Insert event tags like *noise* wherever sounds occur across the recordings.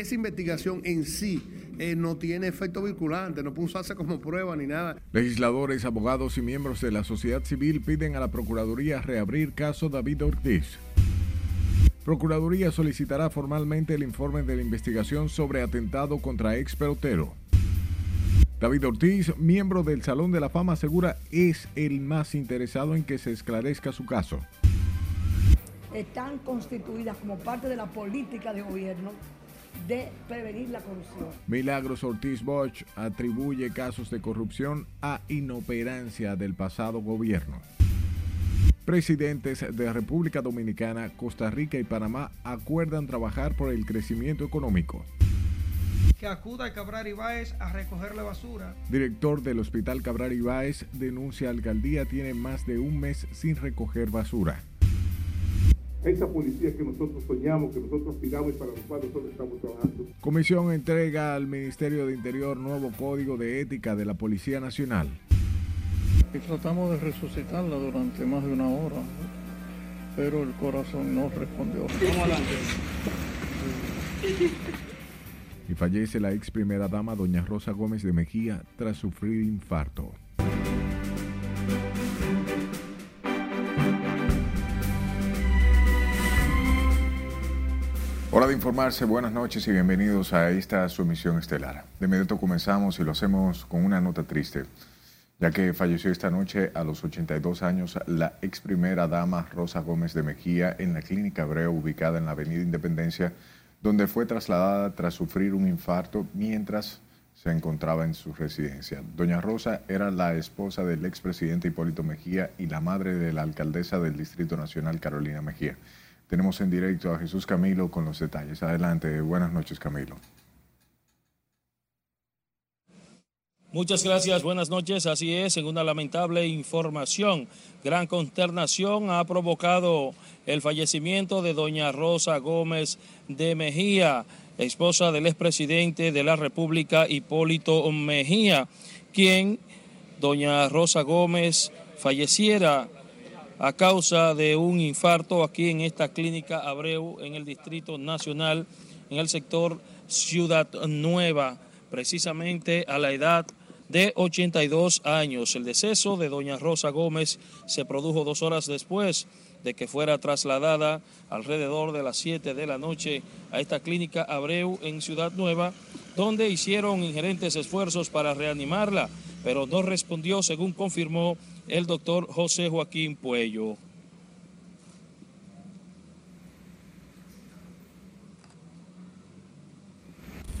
esa investigación en sí eh, no tiene efecto vinculante, no puede usarse como prueba ni nada. Legisladores, abogados y miembros de la sociedad civil piden a la Procuraduría reabrir caso David Ortiz. Procuraduría solicitará formalmente el informe de la investigación sobre atentado contra ex pelotero. David Ortiz, miembro del Salón de la Fama, asegura es el más interesado en que se esclarezca su caso. Están constituidas como parte de la política de gobierno de prevenir la corrupción. Milagros Ortiz Bosch atribuye casos de corrupción a inoperancia del pasado gobierno. Presidentes de República Dominicana, Costa Rica y Panamá acuerdan trabajar por el crecimiento económico. Que acuda a Cabral Ibáez a recoger la basura. Director del Hospital Cabral Ibáez denuncia alcaldía tiene más de un mes sin recoger basura esa policía que nosotros soñamos, que nosotros aspiramos y para los cuales nosotros estamos trabajando. Comisión entrega al Ministerio de Interior nuevo código de ética de la Policía Nacional. Y tratamos de resucitarla durante más de una hora, pero el corazón no respondió. Vamos adelante. Y fallece la ex primera dama, doña Rosa Gómez de Mejía, tras sufrir infarto. Hora de informarse, buenas noches y bienvenidos a esta su emisión estelar. De inmediato comenzamos y lo hacemos con una nota triste, ya que falleció esta noche a los 82 años la ex primera dama Rosa Gómez de Mejía en la clínica Abreu ubicada en la Avenida Independencia, donde fue trasladada tras sufrir un infarto mientras se encontraba en su residencia. Doña Rosa era la esposa del expresidente Hipólito Mejía y la madre de la alcaldesa del Distrito Nacional Carolina Mejía. Tenemos en directo a Jesús Camilo con los detalles. Adelante, buenas noches Camilo. Muchas gracias, buenas noches. Así es, en una lamentable información, gran consternación ha provocado el fallecimiento de doña Rosa Gómez de Mejía, esposa del expresidente de la República Hipólito Mejía, quien, doña Rosa Gómez, falleciera a causa de un infarto aquí en esta clínica Abreu en el Distrito Nacional, en el sector Ciudad Nueva, precisamente a la edad de 82 años. El deceso de doña Rosa Gómez se produjo dos horas después de que fuera trasladada alrededor de las 7 de la noche a esta clínica Abreu en Ciudad Nueva, donde hicieron ingerentes esfuerzos para reanimarla, pero no respondió, según confirmó el doctor José Joaquín Puello.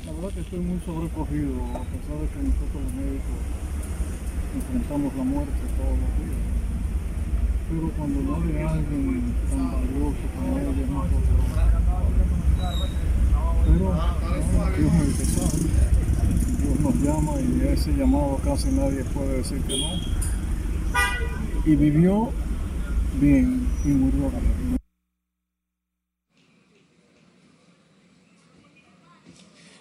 La verdad que estoy muy sobrecogido, a pesar de que nosotros los médicos enfrentamos la muerte todos los días. Pero cuando no hay alguien tan valioso como ella, es más Pero Dios me dice, Dios nos llama y ese llamado casi nadie puede decir que no y vivió bien y murió bien.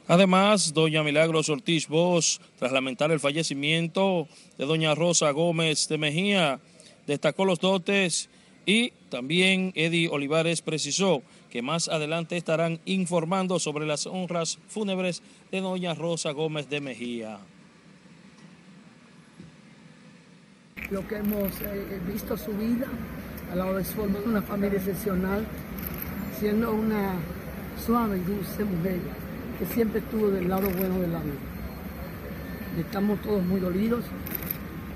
Además, doña Milagros Ortiz Bosch, tras lamentar el fallecimiento de doña Rosa Gómez de Mejía, destacó los dotes y también Eddie Olivares precisó que más adelante estarán informando sobre las honras fúnebres de doña Rosa Gómez de Mejía. Lo que hemos eh, visto su vida, a la hora de formar una familia excepcional, siendo una suave y dulce mujer que siempre estuvo del lado bueno de la vida. Estamos todos muy dolidos,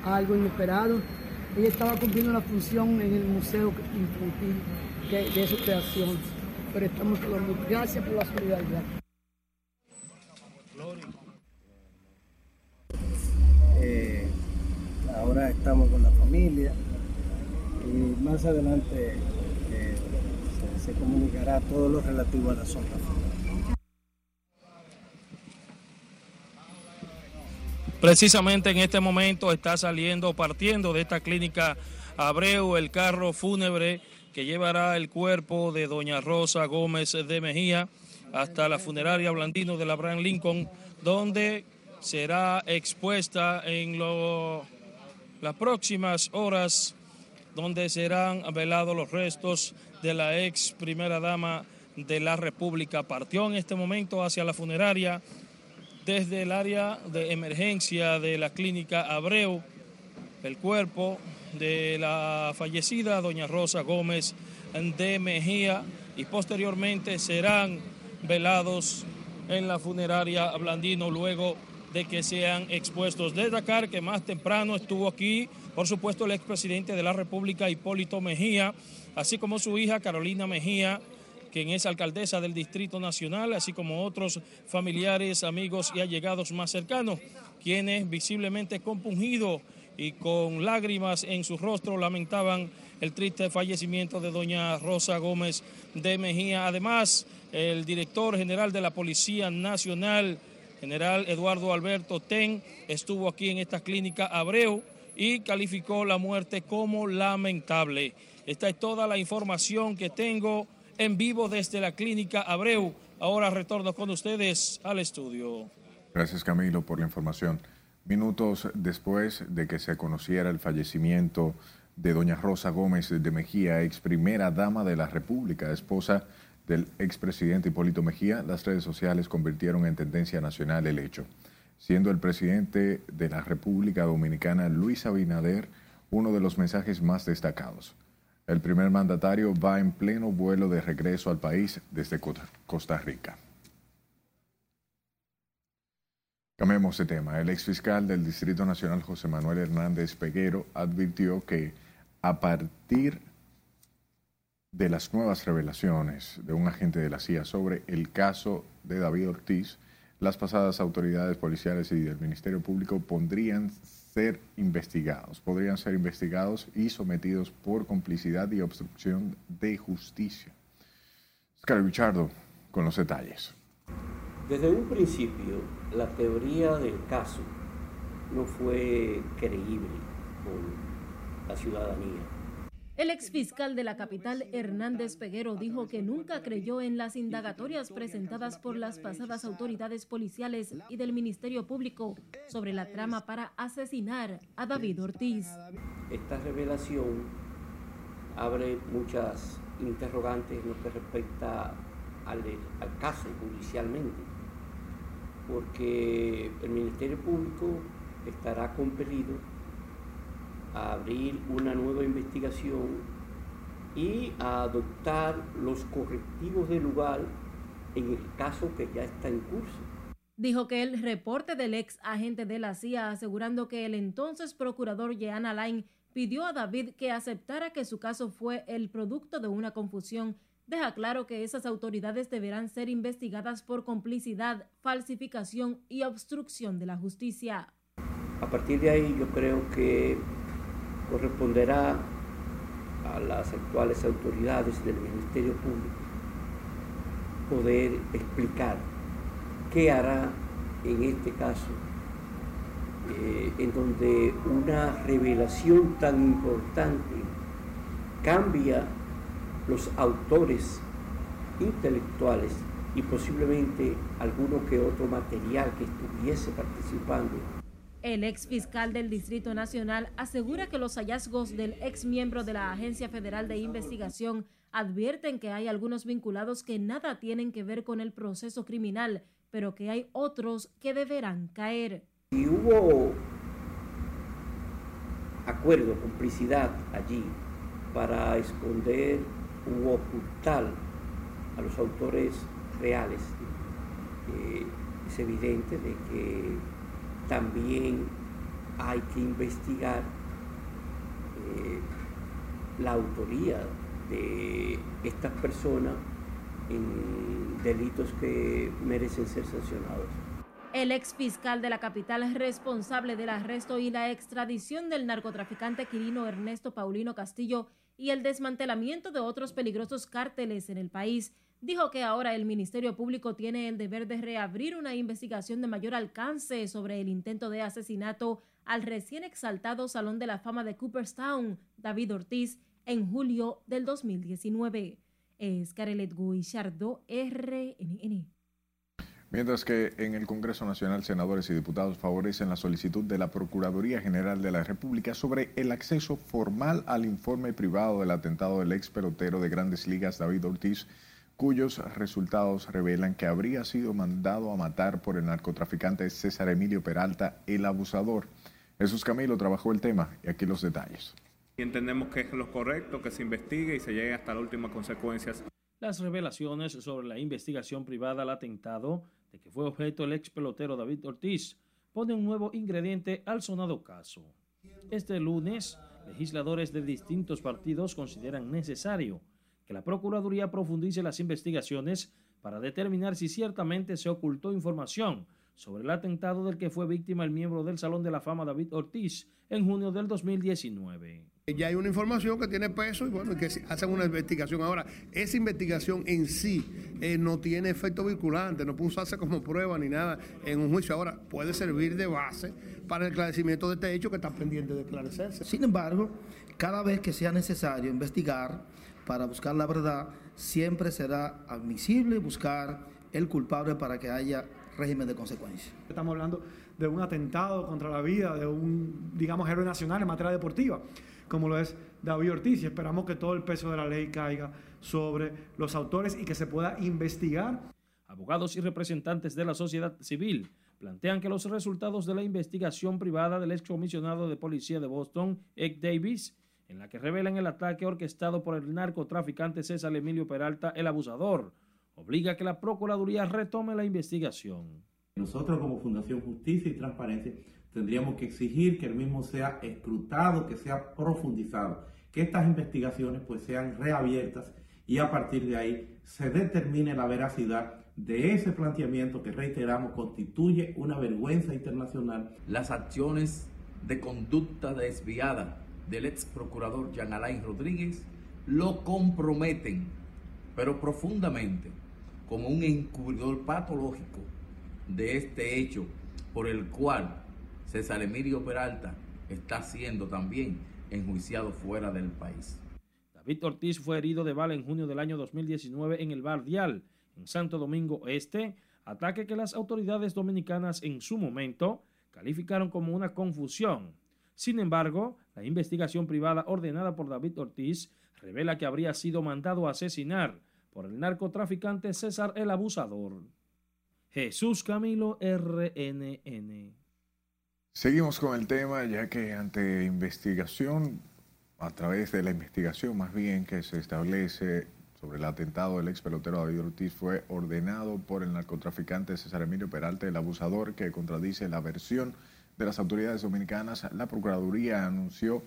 algo inesperado. Ella estaba cumpliendo una función en el Museo Infantil de, su creación, pero estamos todos muy gracias por la solidaridad. Ahora estamos con la familia y más adelante eh, se, comunicará todo lo relativo a la zona. Precisamente en este momento está saliendo, partiendo de esta clínica Abreu, el carro fúnebre que llevará el cuerpo de doña Rosa Gómez de Mejía hasta la funeraria Blandino de la Lincoln, donde será expuesta en lo las próximas horas donde serán velados los restos de la ex primera dama de la República. Partió en este momento hacia la funeraria desde el área de emergencia de la clínica Abreu. El cuerpo de la fallecida doña Rosa Gómez de Mejía y posteriormente serán velados en la funeraria Blandino luego de que sean expuestos. Destacar que más temprano estuvo aquí, por supuesto, el expresidente de la República, Hipólito Mejía, así como su hija Carolina Mejía, quien es alcaldesa del Distrito Nacional, así como otros familiares, amigos y allegados más cercanos, quienes visiblemente compungidos y con lágrimas en su rostro lamentaban el triste fallecimiento de doña Rosa Gómez de Mejía. Además, el director general de la Policía Nacional, general Eduardo Alberto Ten, estuvo aquí en esta clínica Abreu y calificó la muerte como lamentable. Esta es toda la información que tengo en vivo desde la clínica Abreu. Ahora retorno con ustedes al estudio. Gracias Camilo por la información. Minutos después de que se conociera el fallecimiento de doña Rosa Gómez de Mejía, ex primera dama de la República, esposa del expresidente Hipólito Mejía, las redes sociales convirtieron en tendencia nacional el hecho, siendo el presidente de la República Dominicana, Luis Abinader, uno de los mensajes más destacados. El primer mandatario va en pleno vuelo de regreso al país desde Costa Rica. Cambiemos de tema. El exfiscal del Distrito Nacional, José Manuel Hernández Peguero, advirtió que a partir de las nuevas revelaciones de un agente de la CIA sobre el caso de David Ortiz, las pasadas autoridades policiales y del Ministerio Público podrían ser investigados, podrían ser investigados y sometidos por complicidad y obstrucción de justicia. Oscar Richardo con los detalles. Desde un principio, la teoría del caso no fue creíble con la ciudadanía el exfiscal de la capital, Hernández Peguero, dijo que nunca creyó en las indagatorias presentadas por las pasadas autoridades policiales y del Ministerio Público sobre la trama para asesinar a David Ortiz. Esta revelación abre muchas interrogantes en lo que respecta al, al caso judicialmente, porque el Ministerio Público estará compelido a abrir una nueva investigación y a adoptar los correctivos del lugar en el caso que ya está en curso. Dijo que el reporte del ex agente de la CIA asegurando que el entonces procurador Jean Alain pidió a David que aceptara que su caso fue el producto de una confusión deja claro que esas autoridades deberán ser investigadas por complicidad, falsificación y obstrucción de la justicia. A partir de ahí yo creo que corresponderá a las actuales autoridades del Ministerio Público poder explicar qué hará en este caso, eh, en donde una revelación tan importante cambia los autores intelectuales y posiblemente alguno que otro material que estuviese participando el ex fiscal del Distrito Nacional asegura que los hallazgos del ex miembro de la Agencia Federal de Investigación advierten que hay algunos vinculados que nada tienen que ver con el proceso criminal, pero que hay otros que deberán caer. Y hubo acuerdo, complicidad allí para esconder u ocultar a los autores reales. Eh, es evidente de que también hay que investigar eh, la autoría de estas personas en delitos que merecen ser sancionados. El ex fiscal de la capital es responsable del arresto y la extradición del narcotraficante Quirino Ernesto Paulino Castillo y el desmantelamiento de otros peligrosos cárteles en el país dijo que ahora el Ministerio Público tiene el deber de reabrir una investigación de mayor alcance sobre el intento de asesinato al recién exaltado Salón de la Fama de Cooperstown, David Ortiz, en julio del 2019. Es Carelet Guillardo, RNN. Mientras que en el Congreso Nacional senadores y diputados favorecen la solicitud de la Procuraduría General de la República sobre el acceso formal al informe privado del atentado del ex pelotero de grandes ligas David Ortiz cuyos resultados revelan que habría sido mandado a matar por el narcotraficante César Emilio Peralta, el abusador. Jesús Camilo trabajó el tema y aquí los detalles. Y entendemos que es lo correcto, que se investigue y se llegue hasta las últimas consecuencias. Las revelaciones sobre la investigación privada al atentado de que fue objeto el ex pelotero David Ortiz pone un nuevo ingrediente al sonado caso. Este lunes, legisladores de distintos partidos consideran necesario que la Procuraduría profundice las investigaciones para determinar si ciertamente se ocultó información sobre el atentado del que fue víctima el miembro del Salón de la Fama David Ortiz en junio del 2019. Ya hay una información que tiene peso y bueno, que hacen una investigación. Ahora, esa investigación en sí eh, no tiene efecto vinculante, no puede usarse como prueba ni nada en un juicio. Ahora, puede servir de base para el esclarecimiento de este hecho que está pendiente de esclarecerse. Sin embargo, cada vez que sea necesario investigar para buscar la verdad, siempre será admisible buscar el culpable para que haya régimen de consecuencias. Estamos hablando de un atentado contra la vida de un, digamos, héroe nacional en materia deportiva, como lo es David Ortiz, y esperamos que todo el peso de la ley caiga sobre los autores y que se pueda investigar. Abogados y representantes de la sociedad civil plantean que los resultados de la investigación privada del excomisionado de policía de Boston, Ed Davis, en la que revelan el ataque orquestado por el narcotraficante César Emilio Peralta, el abusador, obliga a que la Procuraduría retome la investigación. Nosotros como Fundación Justicia y Transparencia tendríamos que exigir que el mismo sea escrutado, que sea profundizado, que estas investigaciones pues sean reabiertas y a partir de ahí se determine la veracidad de ese planteamiento que reiteramos constituye una vergüenza internacional. Las acciones de conducta desviada del ex procurador Jean Alain Rodríguez lo comprometen, pero profundamente, como un encubridor patológico de este hecho por el cual César Emilio Peralta está siendo también enjuiciado fuera del país. David Ortiz fue herido de bala en junio del año 2019 en el Bar Dial, en Santo Domingo Este, ataque que las autoridades dominicanas en su momento calificaron como una confusión. Sin embargo, la investigación privada ordenada por David Ortiz revela que habría sido mandado a asesinar por el narcotraficante César el Abusador. Jesús Camilo RNN. Seguimos con el tema ya que ante investigación, a través de la investigación más bien que se establece sobre el atentado del ex pelotero David Ortiz fue ordenado por el narcotraficante César Emilio Peralta, el abusador que contradice la versión de las autoridades dominicanas. La Procuraduría anunció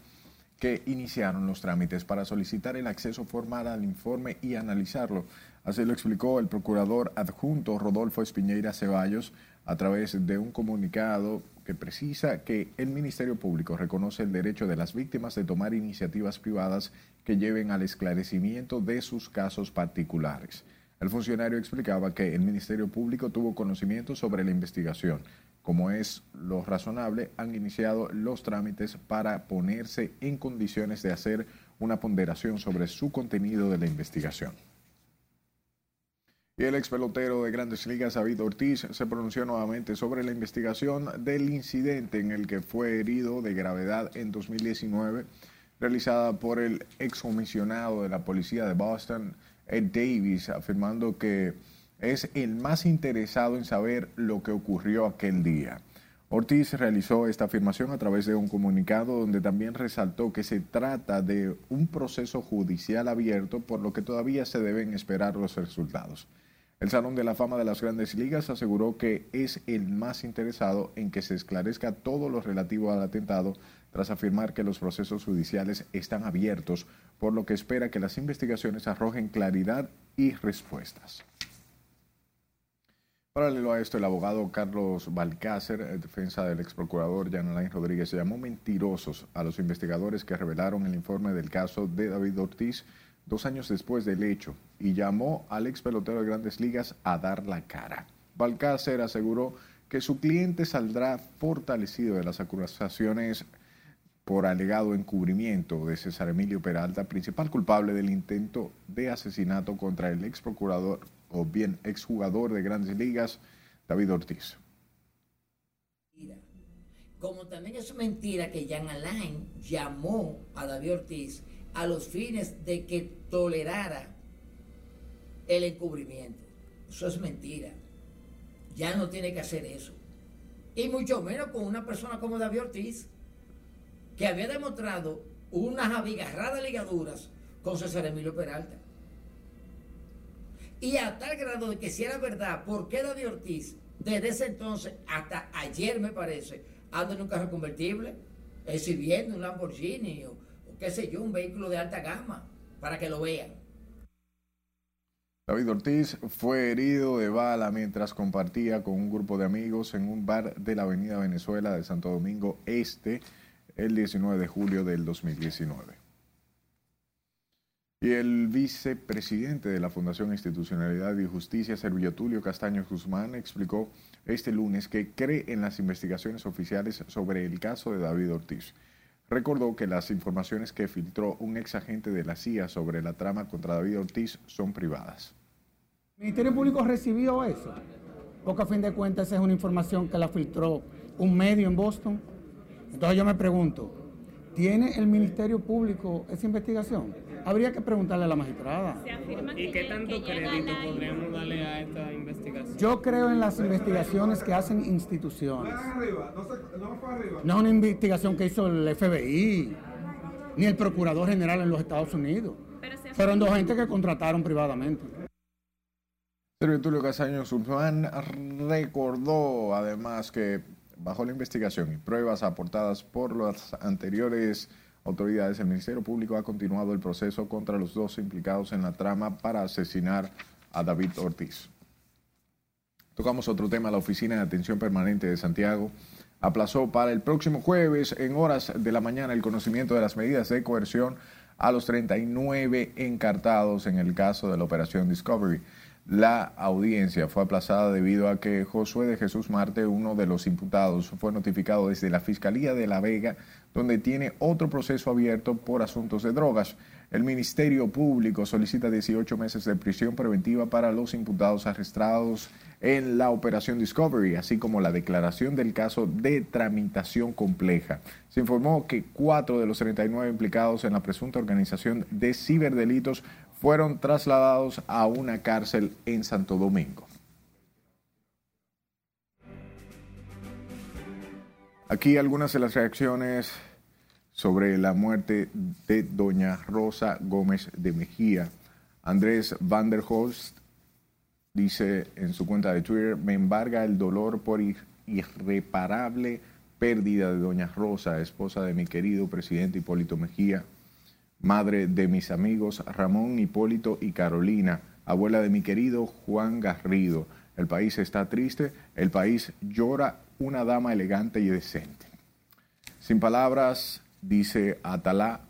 que iniciaron los trámites para solicitar el acceso formal al informe y analizarlo. Así lo explicó el procurador adjunto Rodolfo Espiñeira Ceballos a través de un comunicado que precisa que el Ministerio Público reconoce el derecho de las víctimas de tomar iniciativas privadas que lleven al esclarecimiento de sus casos particulares. El funcionario explicaba que el Ministerio Público tuvo conocimiento sobre la investigación, como es lo razonable, han iniciado los trámites para ponerse en condiciones de hacer una ponderación sobre su contenido de la investigación. Y el ex pelotero de Grandes Ligas, David Ortiz, se pronunció nuevamente sobre la investigación del incidente en el que fue herido de gravedad en 2019, realizada por el excomisionado de la policía de Boston, Ed Davis, afirmando que es el más interesado en saber lo que ocurrió aquel día. Ortiz realizó esta afirmación a través de un comunicado donde también resaltó que se trata de un proceso judicial abierto por lo que todavía se deben esperar los resultados. El Salón de la Fama de las Grandes Ligas aseguró que es el más interesado en que se esclarezca todo lo relativo al atentado tras afirmar que los procesos judiciales están abiertos, por lo que espera que las investigaciones arrojen claridad y respuestas. Paralelo a esto, el abogado Carlos Balcácer, en defensa del ex procurador Jan Rodríguez, llamó mentirosos a los investigadores que revelaron el informe del caso de David Ortiz dos años después del hecho y llamó al ex pelotero de grandes ligas a dar la cara. Balcácer aseguró que su cliente saldrá fortalecido de las acusaciones por alegado encubrimiento de César Emilio Peralta, principal culpable del intento de asesinato contra el ex procurador o bien exjugador de grandes ligas, David Ortiz. Como también es mentira que Jan Alain llamó a David Ortiz a los fines de que tolerara el encubrimiento. Eso es mentira. Ya no tiene que hacer eso. Y mucho menos con una persona como David Ortiz, que había demostrado unas abigarradas ligaduras con César Emilio Peralta. Y a tal grado de que si era verdad, ¿por qué David Ortiz, desde ese entonces hasta ayer me parece, anda en un carro convertible, exhibiendo un Lamborghini o, o qué sé yo, un vehículo de alta gama, para que lo vean? David Ortiz fue herido de bala mientras compartía con un grupo de amigos en un bar de la Avenida Venezuela de Santo Domingo Este el 19 de julio del 2019. Y el vicepresidente de la Fundación Institucionalidad y Justicia, Servillo Tulio Castaño Guzmán, explicó este lunes que cree en las investigaciones oficiales sobre el caso de David Ortiz. Recordó que las informaciones que filtró un ex agente de la CIA sobre la trama contra David Ortiz son privadas. El Ministerio Público recibió eso, porque a fin de cuentas esa es una información que la filtró un medio en Boston. Entonces yo me pregunto, ¿tiene el Ministerio Público esa investigación? Habría que preguntarle a la magistrada. ¿Y qué tanto crédito podríamos darle a esta investigación? Yo creo en las investigaciones que hacen instituciones. No es una investigación que hizo el FBI, ni el Procurador General en los Estados Unidos. Fueron dos gente que contrataron privadamente. Sergio Tulio Casaño Sulfán recordó además que bajo la investigación y pruebas aportadas por las anteriores autoridades, el Ministerio Público ha continuado el proceso contra los dos implicados en la trama para asesinar a David Ortiz. Tocamos otro tema, la Oficina de Atención Permanente de Santiago aplazó para el próximo jueves en horas de la mañana el conocimiento de las medidas de coerción a los 39 encartados en el caso de la Operación Discovery. La audiencia fue aplazada debido a que Josué de Jesús Marte, uno de los imputados, fue notificado desde la Fiscalía de La Vega, donde tiene otro proceso abierto por asuntos de drogas. El Ministerio Público solicita 18 meses de prisión preventiva para los imputados arrestados en la Operación Discovery, así como la declaración del caso de tramitación compleja. Se informó que cuatro de los 39 implicados en la presunta organización de ciberdelitos fueron trasladados a una cárcel en Santo Domingo. Aquí algunas de las reacciones sobre la muerte de doña Rosa Gómez de Mejía. Andrés Van der Horst dice en su cuenta de Twitter, me embarga el dolor por irreparable pérdida de doña Rosa, esposa de mi querido presidente Hipólito Mejía, madre de mis amigos Ramón, Hipólito y Carolina, abuela de mi querido Juan Garrido. El país está triste, el país llora una dama elegante y decente. Sin palabras, dice Atalá,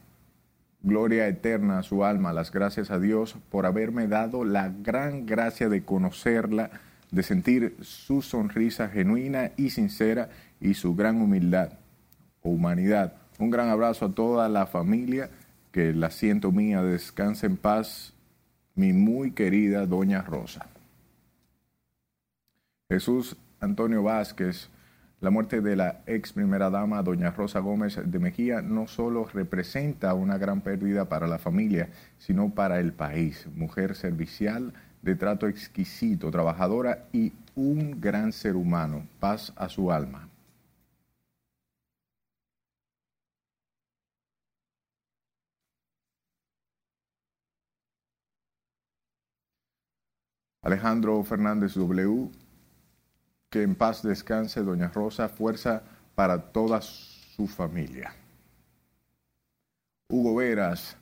gloria eterna a su alma, las gracias a Dios por haberme dado la gran gracia de conocerla, de sentir su sonrisa genuina y sincera y su gran humildad o humanidad. Un gran abrazo a toda la familia, que la siento mía, descanse en paz, mi muy querida Doña Rosa. Jesús Antonio Vázquez, la muerte de la ex primera dama, doña Rosa Gómez de Mejía, no solo representa una gran pérdida para la familia, sino para el país. Mujer servicial, de trato exquisito, trabajadora y un gran ser humano. Paz a su alma. Alejandro Fernández W que en paz descanse Doña Rosa, fuerza para toda su familia. Hugo Veras,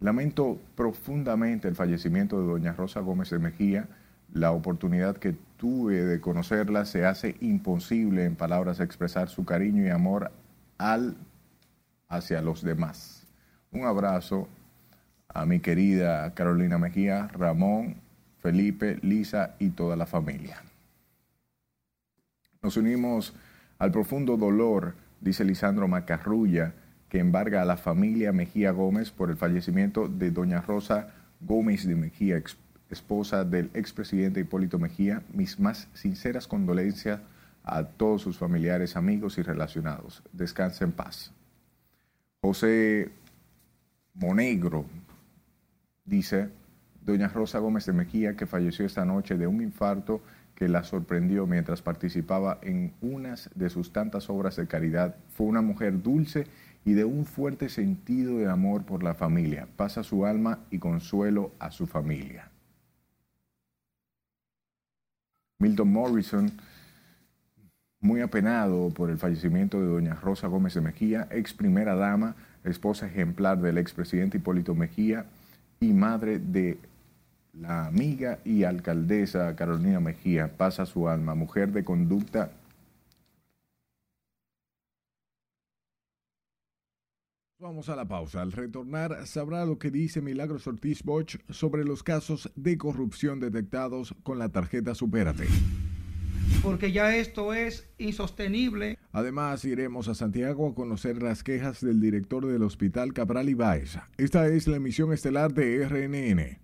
lamento profundamente el fallecimiento de Doña Rosa Gómez de Mejía. La oportunidad que tuve de conocerla se hace imposible en palabras expresar su cariño y amor al hacia los demás. Un abrazo a mi querida Carolina Mejía, Ramón, Felipe, Lisa y toda la familia. Nos unimos al profundo dolor, dice Lisandro Macarrulla, que embarga a la familia Mejía Gómez por el fallecimiento de doña Rosa Gómez de Mejía, esposa del expresidente Hipólito Mejía. Mis más sinceras condolencias a todos sus familiares, amigos y relacionados. Descanse en paz. José Monegro dice, doña Rosa Gómez de Mejía, que falleció esta noche de un infarto que la sorprendió mientras participaba en unas de sus tantas obras de caridad. Fue una mujer dulce y de un fuerte sentido de amor por la familia. Pasa su alma y consuelo a su familia. Milton Morrison, muy apenado por el fallecimiento de doña Rosa Gómez de Mejía, ex primera dama, esposa ejemplar del expresidente Hipólito Mejía y madre de la amiga y alcaldesa Carolina Mejía, pasa su alma, mujer de conducta Vamos a la pausa. Al retornar sabrá lo que dice Milagros Ortiz Bosch sobre los casos de corrupción detectados con la tarjeta Supérate. Porque ya esto es insostenible. Además, iremos a Santiago a conocer las quejas del director del Hospital Cabral Ibáez. Esta es la emisión estelar de RNN.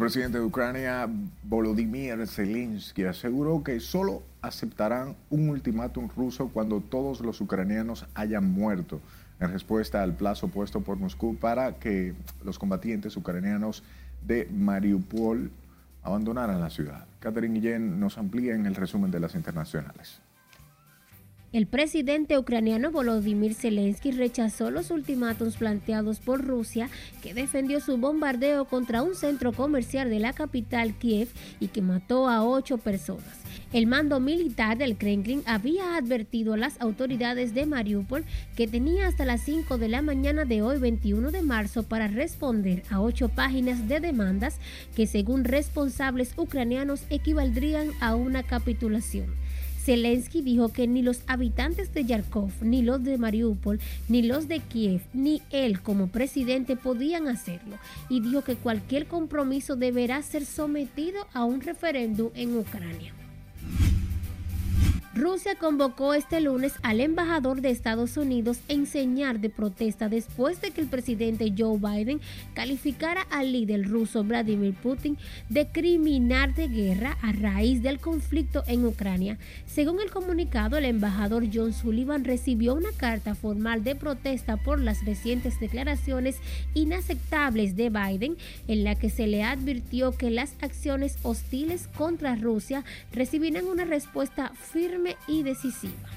Presidente de Ucrania, Volodymyr Zelensky, aseguró que solo aceptarán un ultimátum ruso cuando todos los ucranianos hayan muerto, en respuesta al plazo puesto por Moscú para que los combatientes ucranianos de Mariupol abandonaran la ciudad. Catherine Guillén nos amplía en el resumen de las internacionales. El presidente ucraniano Volodymyr Zelensky rechazó los ultimátums planteados por Rusia, que defendió su bombardeo contra un centro comercial de la capital Kiev y que mató a ocho personas. El mando militar del Kremlin había advertido a las autoridades de Mariupol que tenía hasta las 5 de la mañana de hoy 21 de marzo para responder a ocho páginas de demandas que según responsables ucranianos equivaldrían a una capitulación. Zelensky dijo que ni los habitantes de Yarkov, ni los de Mariupol, ni los de Kiev, ni él como presidente podían hacerlo y dijo que cualquier compromiso deberá ser sometido a un referéndum en Ucrania. Rusia convocó este lunes al embajador de Estados Unidos en señal de protesta después de que el presidente Joe Biden calificara al líder ruso Vladimir Putin de criminal de guerra a raíz del conflicto en Ucrania. Según el comunicado, el embajador John Sullivan recibió una carta formal de protesta por las recientes declaraciones inaceptables de Biden en la que se le advirtió que las acciones hostiles contra Rusia recibirán una respuesta firme y decisiva.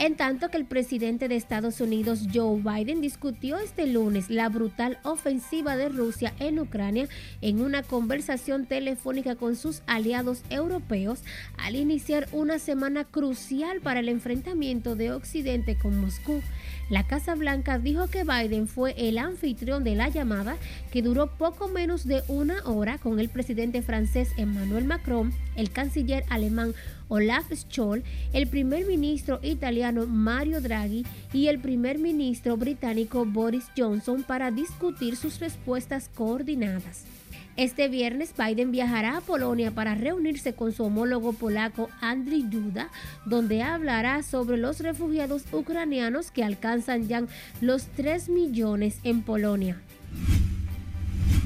En tanto que el presidente de Estados Unidos, Joe Biden, discutió este lunes la brutal ofensiva de Rusia en Ucrania en una conversación telefónica con sus aliados europeos al iniciar una semana crucial para el enfrentamiento de Occidente con Moscú. La Casa Blanca dijo que Biden fue el anfitrión de la llamada que duró poco menos de una hora con el presidente francés Emmanuel Macron, el canciller alemán Olaf Scholz, el primer ministro italiano Mario Draghi y el primer ministro británico Boris Johnson para discutir sus respuestas coordinadas. Este viernes Biden viajará a Polonia para reunirse con su homólogo polaco Andriy Duda, donde hablará sobre los refugiados ucranianos que alcanzan ya los 3 millones en Polonia.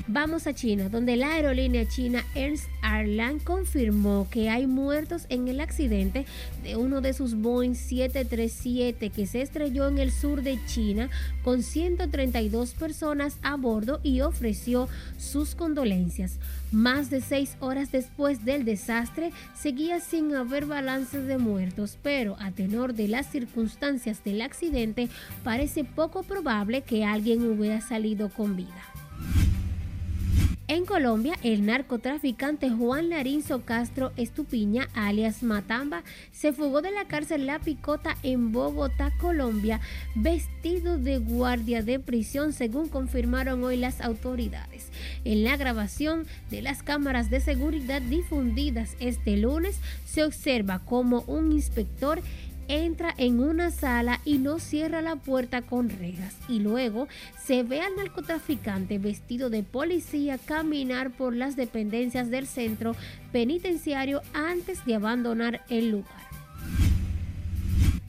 Vamos a China, donde la aerolínea china Ernst Airlines confirmó que hay muertos en el accidente de uno de sus Boeing 737 que se estrelló en el sur de China con 132 personas a bordo y ofreció sus condolencias. Más de seis horas después del desastre, seguía sin haber balances de muertos, pero a tenor de las circunstancias del accidente, parece poco probable que alguien hubiera salido con vida. En Colombia, el narcotraficante Juan Larinzo Castro Estupiña, alias Matamba, se fugó de la cárcel La Picota en Bogotá, Colombia, vestido de guardia de prisión, según confirmaron hoy las autoridades. En la grabación de las cámaras de seguridad difundidas este lunes, se observa como un inspector entra en una sala y no cierra la puerta con rejas y luego se ve al narcotraficante vestido de policía caminar por las dependencias del centro penitenciario antes de abandonar el lugar.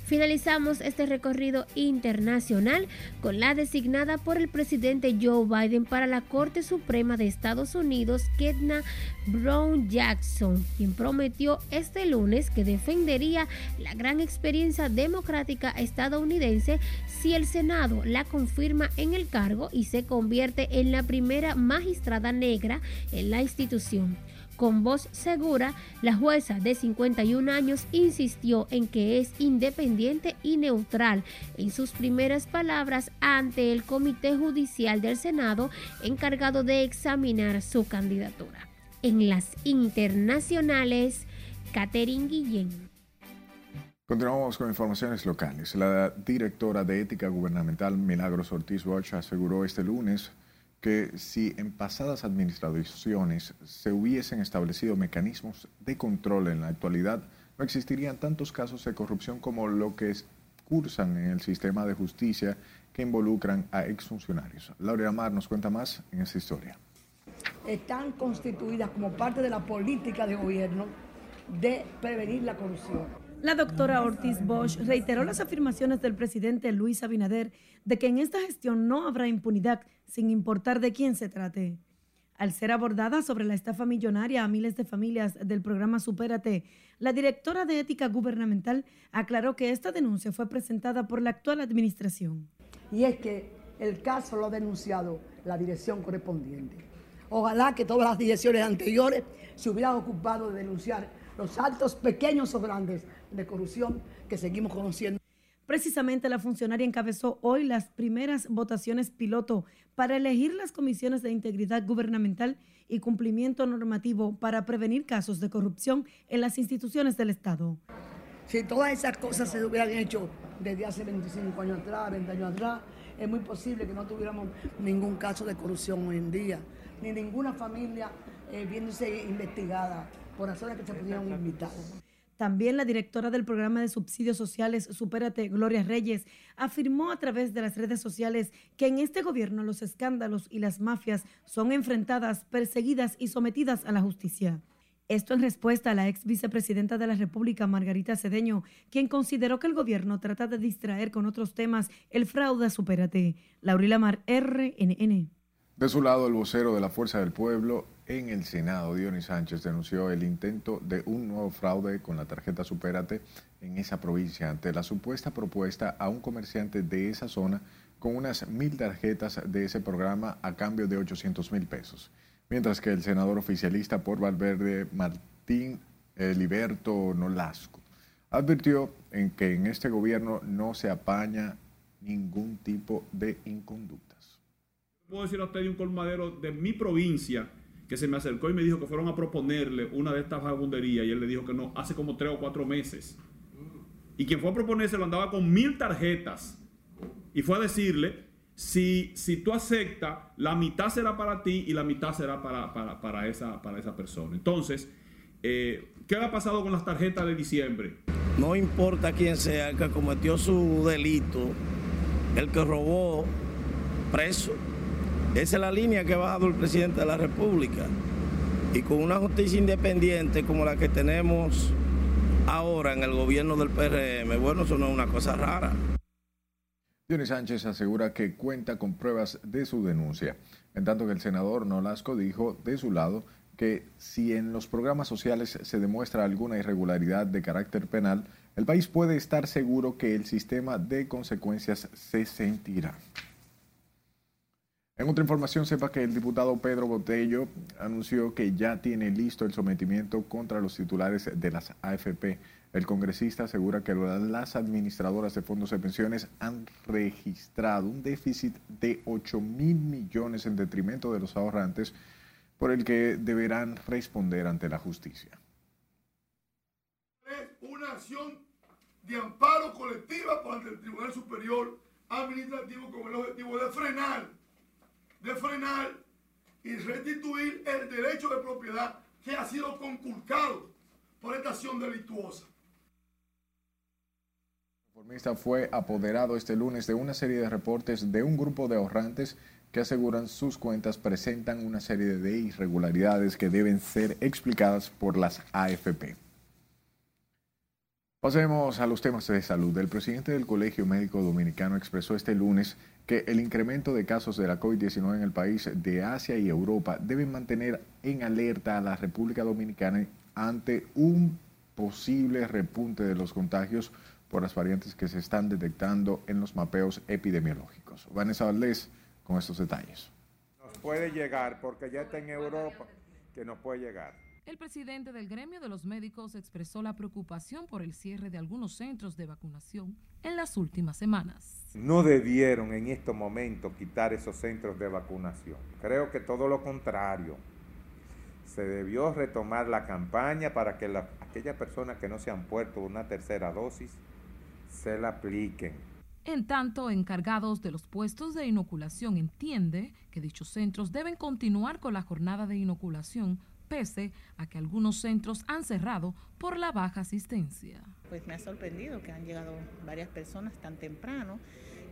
Finalizamos este recorrido internacional con la designada por el presidente Joe Biden para la Corte Suprema de Estados Unidos, Ketna Brown Jackson, quien prometió este lunes que defendería la gran experiencia democrática estadounidense si el Senado la confirma en el cargo y se convierte en la primera magistrada negra en la institución. Con voz segura, la jueza de 51 años insistió en que es independiente y neutral en sus primeras palabras ante el Comité Judicial del Senado encargado de examinar su candidatura. En las internacionales, Catherine Guillén. Continuamos con informaciones locales. La directora de Ética Gubernamental, Milagros Ortiz Bosch, aseguró este lunes que si en pasadas administraciones se hubiesen establecido mecanismos de control en la actualidad, no existirían tantos casos de corrupción como lo que cursan en el sistema de justicia que involucran a exfuncionarios. Laura Amar nos cuenta más en esta historia. Están constituidas como parte de la política de gobierno de prevenir la corrupción. La doctora Ortiz Bosch reiteró las afirmaciones del presidente Luis Abinader de que en esta gestión no habrá impunidad sin importar de quién se trate. Al ser abordada sobre la estafa millonaria a miles de familias del programa Supérate, la directora de Ética Gubernamental aclaró que esta denuncia fue presentada por la actual administración. Y es que el caso lo ha denunciado la dirección correspondiente. Ojalá que todas las direcciones anteriores se hubieran ocupado de denunciar los actos pequeños o grandes de corrupción que seguimos conociendo. Precisamente la funcionaria encabezó hoy las primeras votaciones piloto para elegir las comisiones de integridad gubernamental y cumplimiento normativo para prevenir casos de corrupción en las instituciones del Estado. Si todas esas cosas se hubieran hecho desde hace 25 años atrás, 20 años atrás, es muy posible que no tuviéramos ningún caso de corrupción hoy en día, ni ninguna familia eh, viéndose investigada por razones que se pudieron invitar. También la directora del programa de subsidios sociales Supérate, Gloria Reyes, afirmó a través de las redes sociales que en este gobierno los escándalos y las mafias son enfrentadas, perseguidas y sometidas a la justicia. Esto en respuesta a la ex vicepresidenta de la República, Margarita Cedeño, quien consideró que el gobierno trata de distraer con otros temas el fraude a Supérate. Laurila Mar, RNN. De su lado, el vocero de la Fuerza del Pueblo en el Senado, Dionis Sánchez, denunció el intento de un nuevo fraude con la tarjeta Supérate en esa provincia ante la supuesta propuesta a un comerciante de esa zona con unas mil tarjetas de ese programa a cambio de 800 mil pesos. Mientras que el senador oficialista por Valverde, Martín Liberto Nolasco, advirtió en que en este gobierno no se apaña ningún tipo de inconductas puedo decir a usted de un colmadero de mi provincia que se me acercó y me dijo que fueron a proponerle una de estas vagabunderías y él le dijo que no, hace como tres o cuatro meses. Y quien fue a proponerse lo andaba con mil tarjetas y fue a decirle, si, si tú aceptas, la mitad será para ti y la mitad será para, para, esa, para esa persona. Entonces, eh, ¿qué ha pasado con las tarjetas de diciembre? No importa quién sea el que cometió su delito, el que robó, preso esa es la línea que ha bajado el presidente de la República. Y con una justicia independiente como la que tenemos ahora en el gobierno del PRM, bueno, eso no es una cosa rara. Dionis Sánchez asegura que cuenta con pruebas de su denuncia, en tanto que el senador Nolasco dijo de su lado que si en los programas sociales se demuestra alguna irregularidad de carácter penal, el país puede estar seguro que el sistema de consecuencias se sentirá. En otra información, sepa que el diputado Pedro Botello anunció que ya tiene listo el sometimiento contra los titulares de las AFP. El congresista asegura que las administradoras de fondos de pensiones han registrado un déficit de 8 mil millones en detrimento de los ahorrantes, por el que deberán responder ante la justicia. Es una acción de amparo colectiva ante el Tribunal Superior Administrativo con el objetivo de frenar de frenar y restituir el derecho de propiedad que ha sido conculcado por esta acción delictuosa. El reformista fue apoderado este lunes de una serie de reportes de un grupo de ahorrantes que aseguran sus cuentas presentan una serie de irregularidades que deben ser explicadas por las AFP. Pasemos a los temas de salud. El presidente del Colegio Médico Dominicano expresó este lunes que el incremento de casos de la COVID-19 en el país de Asia y Europa debe mantener en alerta a la República Dominicana ante un posible repunte de los contagios por las variantes que se están detectando en los mapeos epidemiológicos. Vanessa Valdés con estos detalles. Nos puede llegar porque ya está en Europa que nos puede llegar. El presidente del gremio de los médicos expresó la preocupación por el cierre de algunos centros de vacunación en las últimas semanas. No debieron en estos momentos quitar esos centros de vacunación. Creo que todo lo contrario. Se debió retomar la campaña para que la, aquellas personas que no se han puesto una tercera dosis se la apliquen. En tanto, encargados de los puestos de inoculación entiende que dichos centros deben continuar con la jornada de inoculación pese a que algunos centros han cerrado por la baja asistencia. Pues me ha sorprendido que han llegado varias personas tan temprano,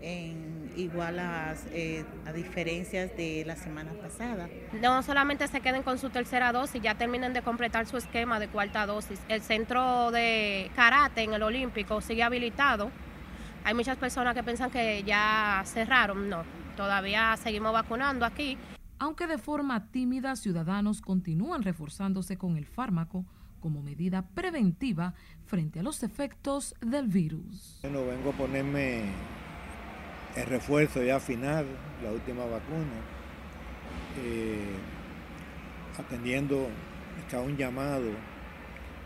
en igual a, eh, a diferencias de la semana pasada. No solamente se queden con su tercera dosis, ya terminen de completar su esquema de cuarta dosis. El centro de karate en el Olímpico sigue habilitado. Hay muchas personas que piensan que ya cerraron. No, todavía seguimos vacunando aquí. Aunque de forma tímida, ciudadanos continúan reforzándose con el fármaco como medida preventiva frente a los efectos del virus. Bueno, vengo a ponerme el refuerzo ya final, la última vacuna, eh, atendiendo a un llamado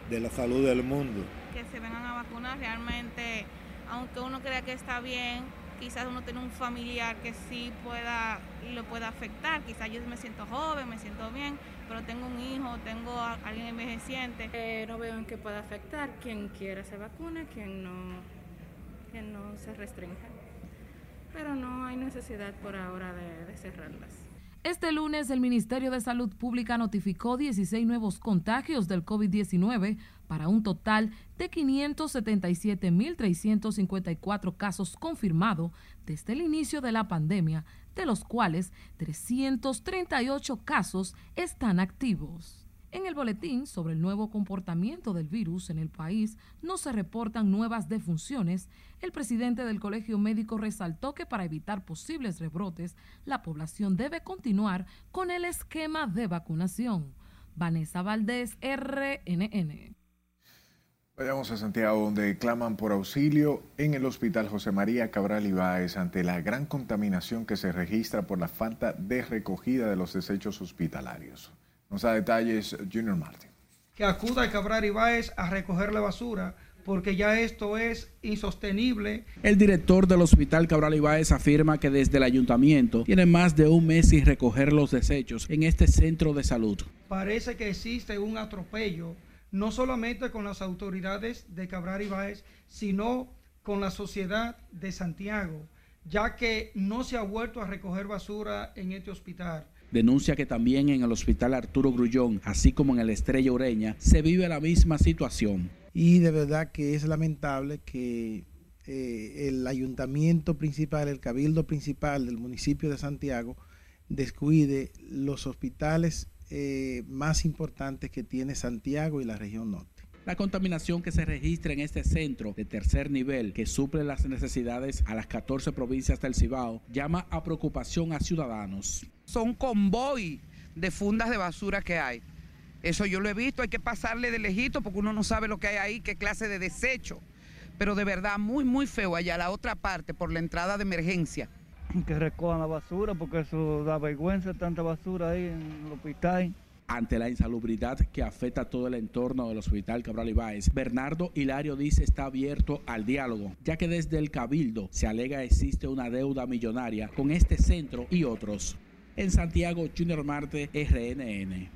de la salud del mundo. Que se vengan a vacunar realmente, aunque uno crea que está bien, quizás uno tiene un familiar que sí pueda lo pueda afectar. Quizás yo me siento joven, me siento bien, pero tengo un hijo, tengo a alguien envejeciente. Eh, no veo en qué pueda afectar. Quien quiera se vacuna, quien no, quien no se restrinja. Pero no hay necesidad por ahora de, de cerrarlas. Este lunes el Ministerio de Salud Pública notificó 16 nuevos contagios del COVID-19 para un total de 577.354 casos confirmados desde el inicio de la pandemia, de los cuales 338 casos están activos. En el boletín sobre el nuevo comportamiento del virus en el país no se reportan nuevas defunciones. El presidente del Colegio Médico resaltó que para evitar posibles rebrotes, la población debe continuar con el esquema de vacunación. Vanessa Valdés, RNN. Vayamos a Santiago, donde claman por auxilio en el Hospital José María Cabral Ibáez ante la gran contaminación que se registra por la falta de recogida de los desechos hospitalarios. Nos da detalles Junior Martin. Que acuda a Cabral Ibáez a recoger la basura porque ya esto es insostenible. El director del Hospital Cabral Ibáez afirma que desde el ayuntamiento tiene más de un mes sin recoger los desechos en este centro de salud. Parece que existe un atropello no solamente con las autoridades de Cabral Ibáez, sino con la sociedad de Santiago, ya que no se ha vuelto a recoger basura en este hospital. Denuncia que también en el hospital Arturo Grullón, así como en el Estrella Ureña, se vive la misma situación. Y de verdad que es lamentable que eh, el ayuntamiento principal, el cabildo principal del municipio de Santiago, descuide los hospitales eh, más importantes que tiene Santiago y la región norte. La contaminación que se registra en este centro de tercer nivel, que suple las necesidades a las 14 provincias del Cibao, llama a preocupación a ciudadanos. Son convoy de fundas de basura que hay. Eso yo lo he visto, hay que pasarle de lejito porque uno no sabe lo que hay ahí, qué clase de desecho. Pero de verdad, muy, muy feo allá, la otra parte, por la entrada de emergencia. Que recojan la basura porque eso da vergüenza, tanta basura ahí en el hospital. Ante la insalubridad que afecta todo el entorno del Hospital Cabral Ibáez, Bernardo Hilario dice está abierto al diálogo, ya que desde el Cabildo se alega existe una deuda millonaria con este centro y otros. En Santiago, Junior Marte, RNN.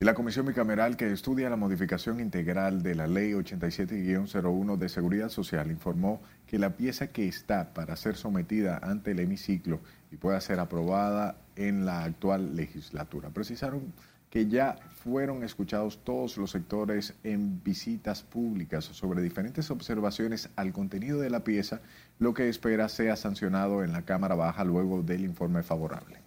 La comisión bicameral que estudia la modificación integral de la Ley 87-01 de Seguridad Social informó que la pieza que está para ser sometida ante el hemiciclo y pueda ser aprobada en la actual legislatura. Precisaron que ya fueron escuchados todos los sectores en visitas públicas sobre diferentes observaciones al contenido de la pieza, lo que espera sea sancionado en la Cámara Baja luego del informe favorable.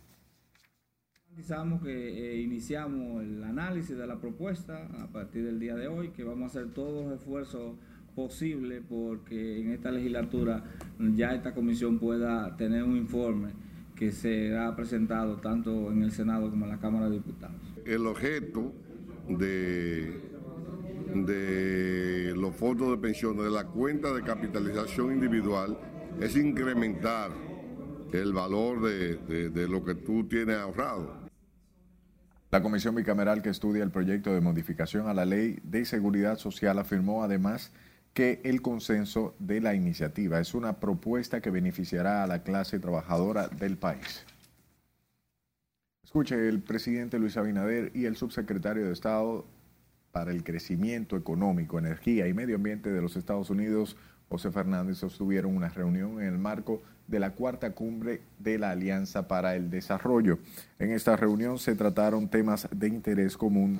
Garantizamos que eh, iniciamos el análisis de la propuesta a partir del día de hoy, que vamos a hacer todos los esfuerzos posible porque en esta legislatura ya esta comisión pueda tener un informe que será presentado tanto en el Senado como en la Cámara de Diputados. El objeto de, de los fondos de pensiones, de la cuenta de capitalización individual, es incrementar el valor de, de, de lo que tú tienes ahorrado. La comisión bicameral que estudia el proyecto de modificación a la ley de seguridad social afirmó además que el consenso de la iniciativa es una propuesta que beneficiará a la clase trabajadora del país. Escuche, el presidente Luis Abinader y el subsecretario de Estado para el Crecimiento Económico, Energía y Medio Ambiente de los Estados Unidos, José Fernández, sostuvieron una reunión en el marco de la cuarta cumbre de la Alianza para el Desarrollo. En esta reunión se trataron temas de interés común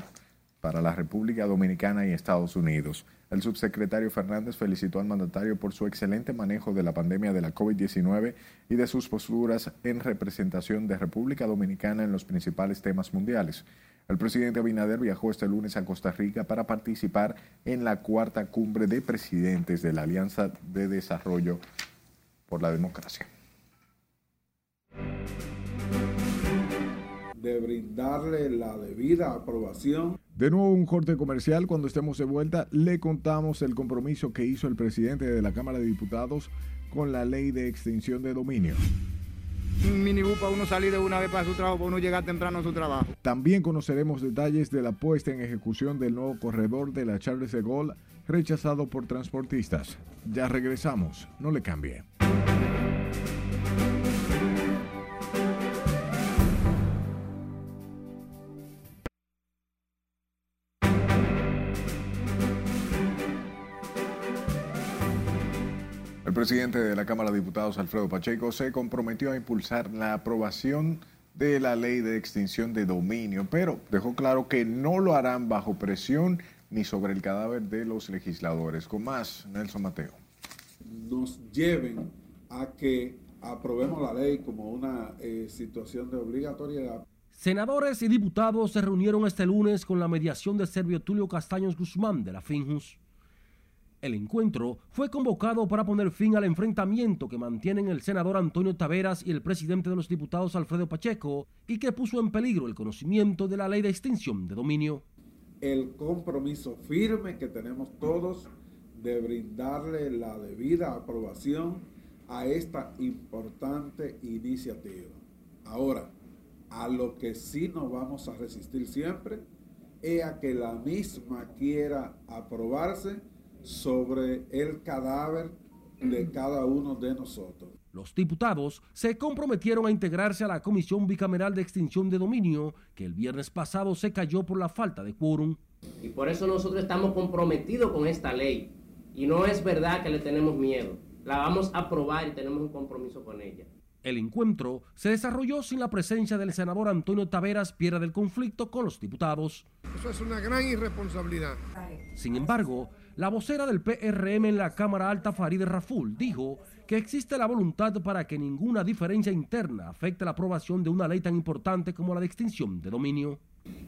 para la República Dominicana y Estados Unidos. El subsecretario Fernández felicitó al mandatario por su excelente manejo de la pandemia de la COVID-19 y de sus posturas en representación de República Dominicana en los principales temas mundiales. El presidente Abinader viajó este lunes a Costa Rica para participar en la cuarta cumbre de presidentes de la Alianza de Desarrollo por la Democracia. De brindarle la debida aprobación. De nuevo un corte comercial, cuando estemos de vuelta le contamos el compromiso que hizo el presidente de la Cámara de Diputados con la ley de extinción de dominio. Un minibús para uno salir de una vez para su trabajo, para uno llegar temprano a su trabajo. También conoceremos detalles de la puesta en ejecución del nuevo corredor de la Charles de Gaulle rechazado por transportistas. Ya regresamos, no le cambie. Presidente de la Cámara de Diputados, Alfredo Pacheco, se comprometió a impulsar la aprobación de la ley de extinción de dominio, pero dejó claro que no lo harán bajo presión ni sobre el cadáver de los legisladores. Con más, Nelson Mateo. Nos lleven a que aprobemos la ley como una eh, situación de obligatoriedad. Senadores y diputados se reunieron este lunes con la mediación de Servio Tulio Castaños Guzmán de la Finjus. El encuentro fue convocado para poner fin al enfrentamiento que mantienen el senador Antonio Taveras y el presidente de los diputados Alfredo Pacheco y que puso en peligro el conocimiento de la ley de extinción de dominio. El compromiso firme que tenemos todos de brindarle la debida aprobación a esta importante iniciativa. Ahora, a lo que sí nos vamos a resistir siempre es a que la misma quiera aprobarse sobre el cadáver de cada uno de nosotros. Los diputados se comprometieron a integrarse a la Comisión Bicameral de Extinción de Dominio, que el viernes pasado se cayó por la falta de quórum. Y por eso nosotros estamos comprometidos con esta ley. Y no es verdad que le tenemos miedo. La vamos a aprobar y tenemos un compromiso con ella. El encuentro se desarrolló sin la presencia del senador Antonio Taveras, piedra del conflicto con los diputados. Eso es una gran irresponsabilidad. Sin embargo, la vocera del PRM en la Cámara Alta, Farideh Raful, dijo que existe la voluntad para que ninguna diferencia interna afecte la aprobación de una ley tan importante como la de extinción de dominio.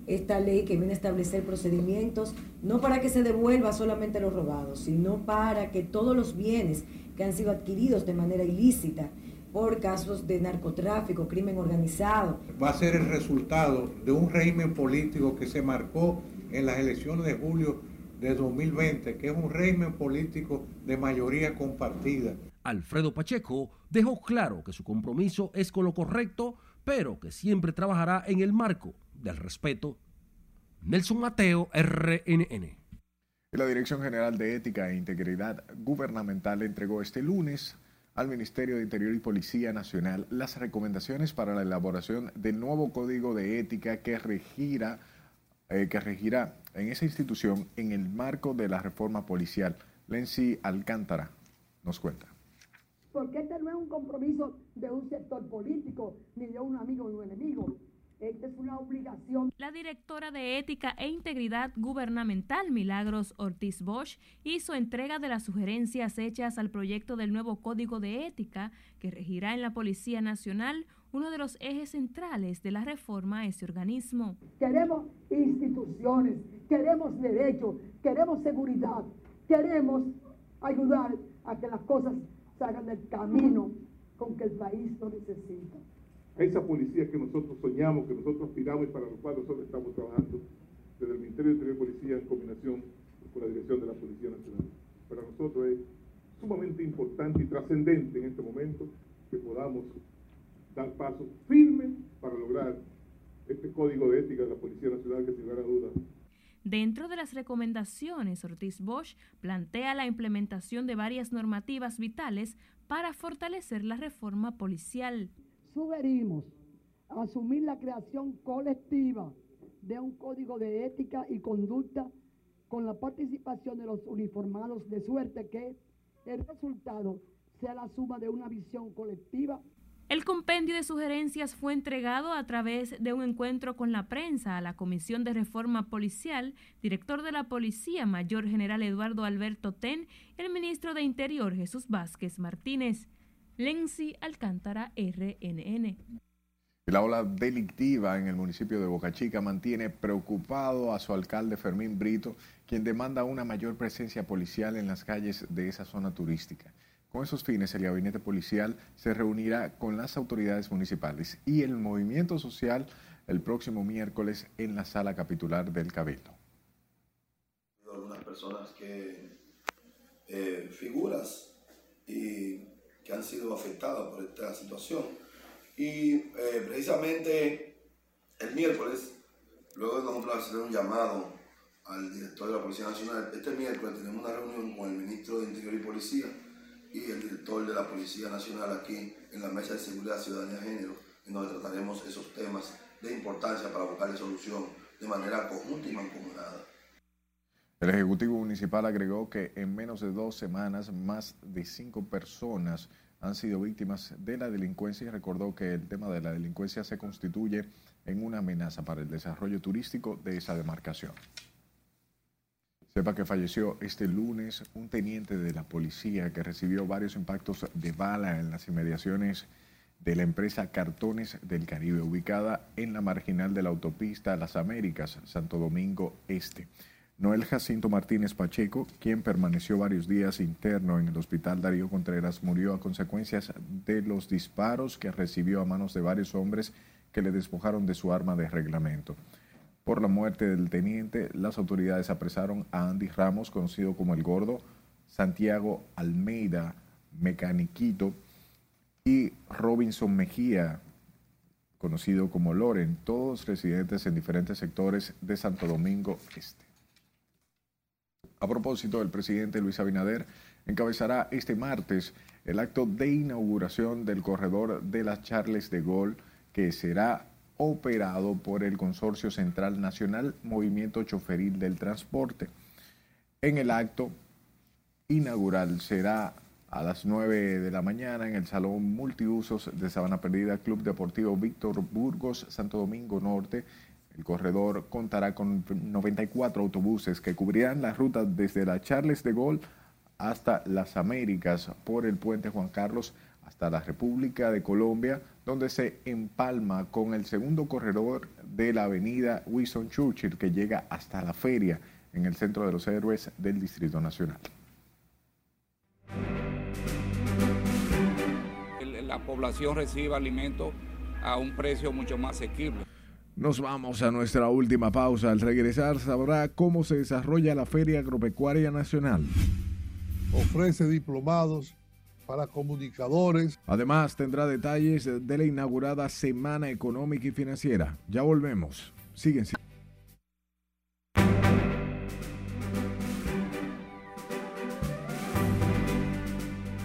Esta ley que viene a establecer procedimientos no para que se devuelva solamente los robados, sino para que todos los bienes que han sido adquiridos de manera ilícita por casos de narcotráfico, crimen organizado. Va a ser el resultado de un régimen político que se marcó en las elecciones de julio de 2020, que es un régimen político de mayoría compartida. Alfredo Pacheco dejó claro que su compromiso es con lo correcto, pero que siempre trabajará en el marco del respeto. Nelson Mateo, RNN. La Dirección General de Ética e Integridad Gubernamental entregó este lunes al Ministerio de Interior y Policía Nacional las recomendaciones para la elaboración del nuevo código de ética que regirá, eh, que regirá en esa institución en el marco de la reforma policial. Lency Alcántara nos cuenta. Porque este no es un compromiso de un sector político, ni de un amigo ni un enemigo. Esta es una obligación. La directora de Ética e Integridad Gubernamental, Milagros Ortiz Bosch, hizo entrega de las sugerencias hechas al proyecto del nuevo Código de Ética que regirá en la Policía Nacional, uno de los ejes centrales de la reforma a ese organismo. Queremos instituciones, queremos derechos, queremos seguridad, queremos ayudar a que las cosas se hagan del camino con que el país lo necesita. Esa policía que nosotros soñamos, que nosotros aspiramos y para lo cual nosotros estamos trabajando desde el Ministerio de Interior y Policía en combinación con la dirección de la Policía Nacional. Para nosotros es sumamente importante y trascendente en este momento que podamos dar pasos firmes para lograr este código de ética de la Policía Nacional que sin lugar a dudas Dentro de las recomendaciones, Ortiz Bosch plantea la implementación de varias normativas vitales para fortalecer la reforma policial. Sugerimos asumir la creación colectiva de un código de ética y conducta con la participación de los uniformados de suerte que el resultado sea la suma de una visión colectiva el compendio de sugerencias fue entregado a través de un encuentro con la prensa a la Comisión de Reforma Policial, director de la Policía Mayor General Eduardo Alberto Ten el ministro de Interior Jesús Vázquez Martínez. Lenzi Alcántara, RNN. La ola delictiva en el municipio de Boca Chica mantiene preocupado a su alcalde Fermín Brito, quien demanda una mayor presencia policial en las calles de esa zona turística. Con esos fines, el gabinete policial se reunirá con las autoridades municipales y el movimiento social el próximo miércoles en la sala capitular del Cabildo. Algunas personas que, eh, figuras y que han sido afectadas por esta situación. Y eh, precisamente el miércoles, luego de nosotros hacer un llamado al director de la Policía Nacional, este miércoles tenemos una reunión con el ministro de Interior y Policía y el director de la Policía Nacional aquí en la Mesa de Seguridad Ciudadanía Género, en donde trataremos esos temas de importancia para buscarle solución de manera conjunta y mancomunada. El Ejecutivo Municipal agregó que en menos de dos semanas más de cinco personas han sido víctimas de la delincuencia y recordó que el tema de la delincuencia se constituye en una amenaza para el desarrollo turístico de esa demarcación. Sepa que falleció este lunes un teniente de la policía que recibió varios impactos de bala en las inmediaciones de la empresa Cartones del Caribe, ubicada en la marginal de la autopista Las Américas, Santo Domingo Este. Noel Jacinto Martínez Pacheco, quien permaneció varios días interno en el hospital Darío Contreras, murió a consecuencias de los disparos que recibió a manos de varios hombres que le despojaron de su arma de reglamento. Por la muerte del teniente, las autoridades apresaron a Andy Ramos, conocido como El Gordo, Santiago Almeida, Mecaniquito, y Robinson Mejía, conocido como Loren, todos residentes en diferentes sectores de Santo Domingo Este. A propósito, el presidente Luis Abinader encabezará este martes el acto de inauguración del corredor de las Charles de Gaulle, que será operado por el Consorcio Central Nacional Movimiento Choferil del Transporte. En el acto inaugural será a las 9 de la mañana en el Salón Multiusos de Sabana Perdida, Club Deportivo Víctor Burgos, Santo Domingo Norte. El corredor contará con 94 autobuses que cubrirán la ruta desde la Charles de Gaulle hasta las Américas por el puente Juan Carlos hasta la República de Colombia, donde se empalma con el segundo corredor de la avenida Winston Churchill que llega hasta la feria en el centro de los héroes del Distrito Nacional. La población recibe alimentos a un precio mucho más asequible. Nos vamos a nuestra última pausa. Al regresar sabrá cómo se desarrolla la Feria Agropecuaria Nacional. Ofrece diplomados para comunicadores. Además, tendrá detalles de la inaugurada Semana Económica y Financiera. Ya volvemos. Siguen.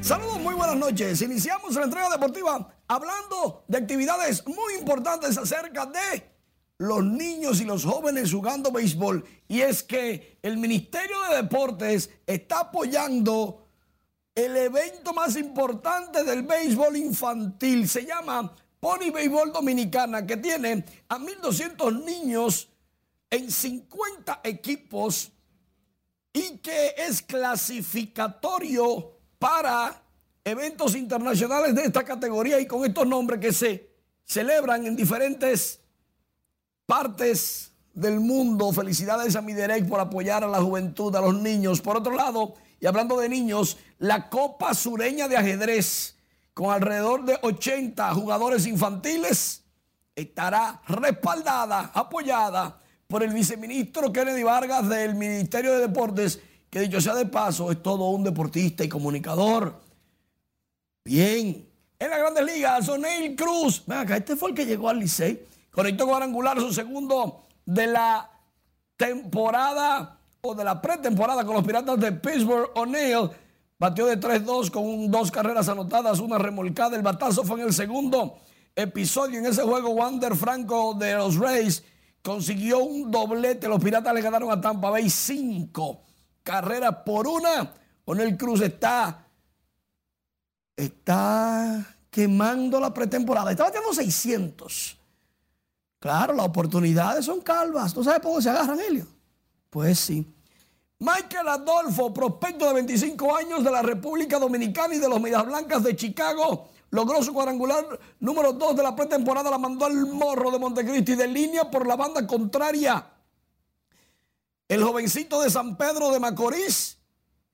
Saludos, muy buenas noches. Iniciamos la entrega deportiva hablando de actividades muy importantes acerca de los niños y los jóvenes jugando béisbol. Y es que el Ministerio de Deportes está apoyando el evento más importante del béisbol infantil. Se llama Pony Béisbol Dominicana, que tiene a 1.200 niños en 50 equipos y que es clasificatorio para eventos internacionales de esta categoría y con estos nombres que se celebran en diferentes partes del mundo. Felicidades a Miderec por apoyar a la juventud, a los niños. Por otro lado, Y hablando de niños, la Copa Sureña de Ajedrez, con alrededor de 80 jugadores infantiles, estará respaldada, apoyada por el viceministro Kennedy Vargas del Ministerio de Deportes, que dicho sea de paso, es todo un deportista y comunicador. Bien. En la Grandes Ligas, Sonel Cruz. Ven acá, este fue el que llegó al Licey. Conectó cuadrangular su segundo de la temporada o de la pretemporada con los Piratas de Pittsburgh. O'Neill batió de 3-2 con dos carreras anotadas, una remolcada. El batazo fue en el segundo episodio. En ese juego, Wander Franco de los Rays consiguió un doblete. Los Piratas le ganaron a Tampa Bay cinco carreras por una. O'Neill Cruz está está quemando la pretemporada. Estaba teniendo 600. Claro, las oportunidades son calvas. ¿Tú sabes por qué se agarran, Helio? Pues sí. Michael Adolfo, prospecto de 25 años de la República Dominicana y de los Medias Blancas de Chicago, logró su cuadrangular número 2 de la pretemporada. La mandó al morro de Montecristi de línea por la banda contraria. El jovencito de San Pedro de Macorís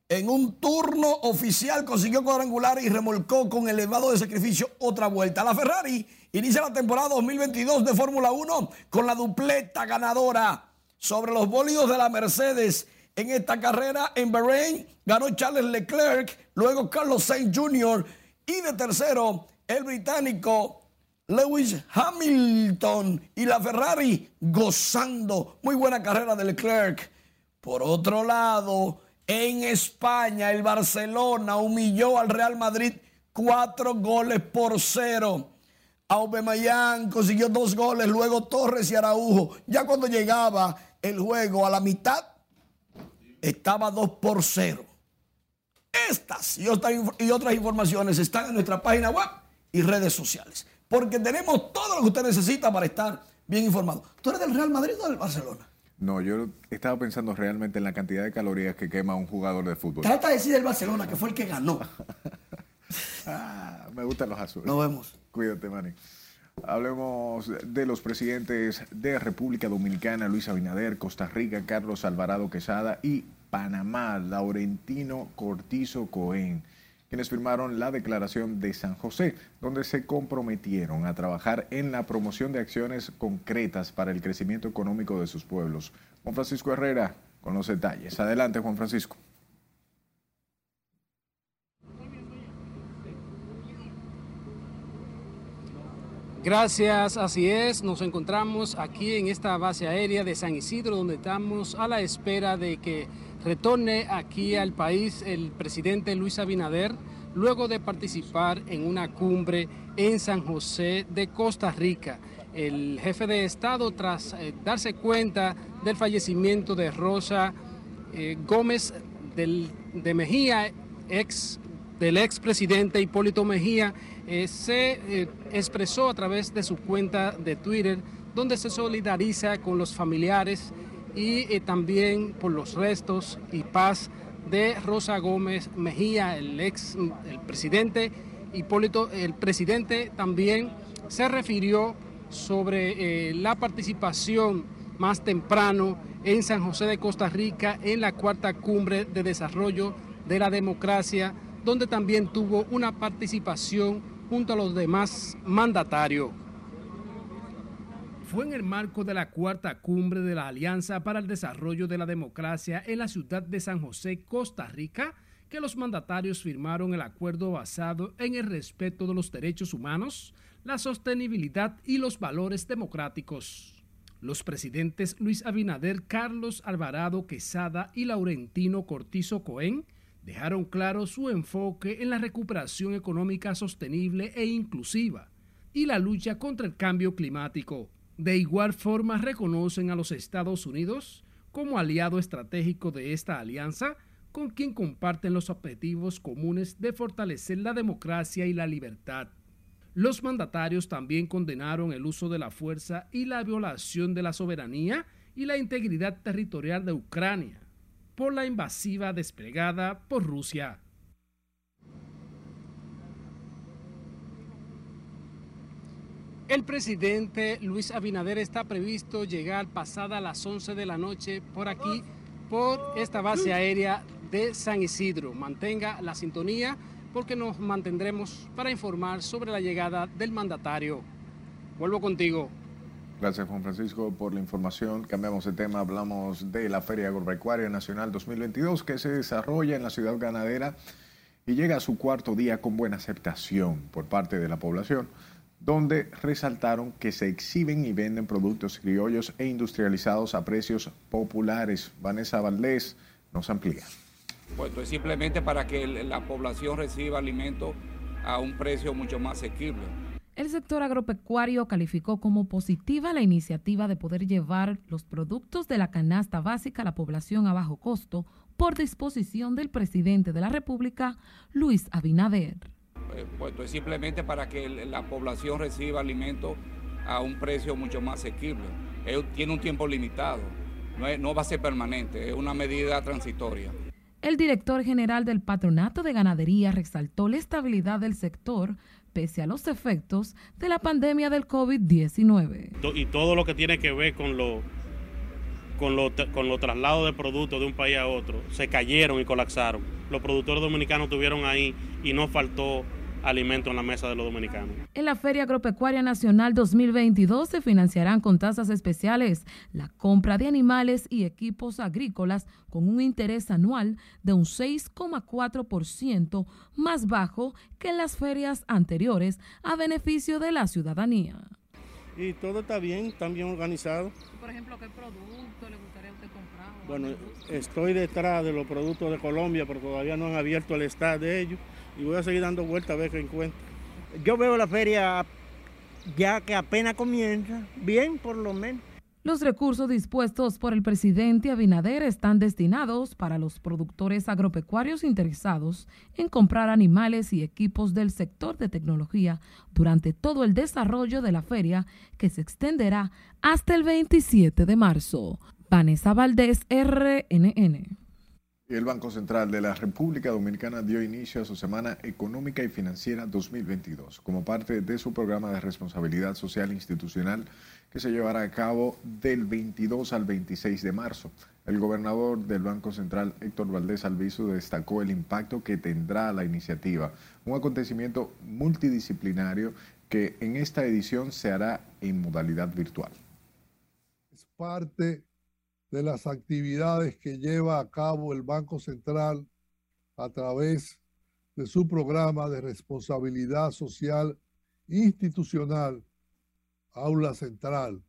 en un turno oficial consiguió cuadrangular y remolcó con elevado de sacrificio otra vuelta. La Ferrari inicia la temporada 2022 de Fórmula 1 con la dupleta ganadora sobre los bólidos de la Mercedes. En esta carrera en Bahrein ganó Charles Leclerc, luego Carlos Sainz Jr. y de tercero el británico Lewis Hamilton y la Ferrari gozando. Muy buena carrera de Leclerc. Por otro lado, en España, el Barcelona humilló al Real Madrid cuatro goles por cero. Aubameyang consiguió dos goles, luego Torres y Araujo. Ya cuando llegaba el juego a la mitad, estaba dos por cero. Estas y otras, y otras informaciones están en nuestra página web y redes sociales. Porque tenemos todo lo que usted necesita para estar bien informado. ¿Tú eres del Real Madrid o del Barcelona? No, yo estaba pensando realmente en la cantidad de calorías que quema un jugador de fútbol. Trata de decir del Barcelona, que fue el que ganó. *laughs* ah, me gustan los azules. Nos vemos. Cuídate, Manny. Hablemos de los presidentes de República Dominicana, Luis Abinader, Costa Rica, Carlos Alvarado Quesada y Panamá, Laurentino Cortizo Cohen quienes firmaron la Declaración de San José, donde se comprometieron a trabajar en la promoción de acciones concretas para el crecimiento económico de sus pueblos. Juan Francisco Herrera con los detalles. Adelante, Juan Francisco. Gracias, así es. Nos encontramos aquí en esta base aérea de San Isidro, donde estamos a la espera de que retorne aquí al país el presidente Luis Abinader luego de participar en una cumbre en San José de Costa Rica. El jefe de Estado, tras eh, darse cuenta del fallecimiento de Rosa eh, Gómez de Mejía, ex, del expresidente Hipólito Mejía, eh, se expresó a través de su cuenta de Twitter, donde se solidariza con los familiares y eh, también por los restos y paz de Rosa Gómez Mejía, el ex el presidente Hipólito, el presidente también se refirió sobre eh, la participación más temprano en San José de Costa Rica en la cuarta cumbre de desarrollo de la democracia, donde también tuvo una participación junto a los demás mandatarios fue en el marco de la cuarta cumbre de la Alianza para el Desarrollo de la Democracia en la ciudad de San José, Costa Rica, que los mandatarios firmaron el acuerdo basado en el respeto de los derechos humanos, la sostenibilidad y los valores democráticos. Los presidentes Luis Abinader, Carlos Alvarado Quesada y Laurentino Cortizo Cohen dejaron claro su enfoque en la recuperación económica sostenible e inclusiva y la lucha contra el cambio climático. De igual forma reconocen a los Estados Unidos como aliado estratégico de esta alianza, con quien comparten los objetivos comunes de fortalecer la democracia y la libertad. Los mandatarios también condenaron el uso de la fuerza y la violación de la soberanía y la integridad territorial de Ucrania por la invasiva desplegada por Rusia. El presidente Luis Abinader está previsto llegar pasada las 11 de la noche por aquí, por esta base aérea de San Isidro. Mantenga la sintonía porque nos mantendremos para informar sobre la llegada del mandatario. Vuelvo contigo. Gracias Juan Francisco por la información. Cambiamos de tema, hablamos de la Feria Agropecuaria Nacional 2022 que se desarrolla en la ciudad ganadera y llega a su cuarto día con buena aceptación por parte de la población, donde resaltaron que se exhiben y venden productos criollos e industrializados a precios populares. Vanessa Valdés nos amplía. Pues es simplemente para que la población reciba alimentos a un precio mucho más asequible. El sector agropecuario calificó como positiva la iniciativa de poder llevar los productos de la canasta básica a la población a bajo costo por disposición del presidente de la República, Luis Abinader. Eh, pues es simplemente para que la población reciba alimentos a un precio mucho más asequible. tiene un tiempo limitado, no, no va a ser permanente, es una medida transitoria. El director general del Patronato de Ganadería resaltó la estabilidad del sector pese a los efectos de la pandemia del COVID-19. Y todo lo que tiene que ver con los con los con los traslados de productos de un país a otro, se cayeron y colapsaron. Los productores dominicanos estuvieron ahí y no faltó alimento en la mesa de los dominicanos. En la Feria Agropecuaria Nacional 2022 se financiarán con tasas especiales la compra de animales y equipos agrícolas con un interés anual de un 6,4% más bajo que en las ferias anteriores a beneficio de la ciudadanía. Y todo está bien, está bien organizado. Por ejemplo, ¿qué producto le gustaría a usted comprar? Bueno, estoy detrás de los productos de Colombia, pero todavía no han abierto el stand de ellos y voy a seguir dando vueltas a ver qué encuentro. Yo veo la feria ya que apenas comienza, bien por lo menos. Los recursos dispuestos por el presidente Abinader están destinados para los productores agropecuarios interesados en comprar animales y equipos del sector de tecnología durante todo el desarrollo de la feria que se extenderá hasta el 27 de marzo. Vanessa Valdés, RNN. El Banco Central de la República Dominicana dio inicio a su Semana Económica y Financiera 2022 como parte de su programa de responsabilidad social institucional que se llevará a cabo del 22 al 26 de marzo. El gobernador del Banco Central, Héctor Valdés Alviso, destacó el impacto que tendrá la iniciativa, un acontecimiento multidisciplinario que en esta edición se hará en modalidad virtual. Es parte de las actividades que lleva a cabo el Banco Central a través de su programa de responsabilidad social institucional, Aula Central,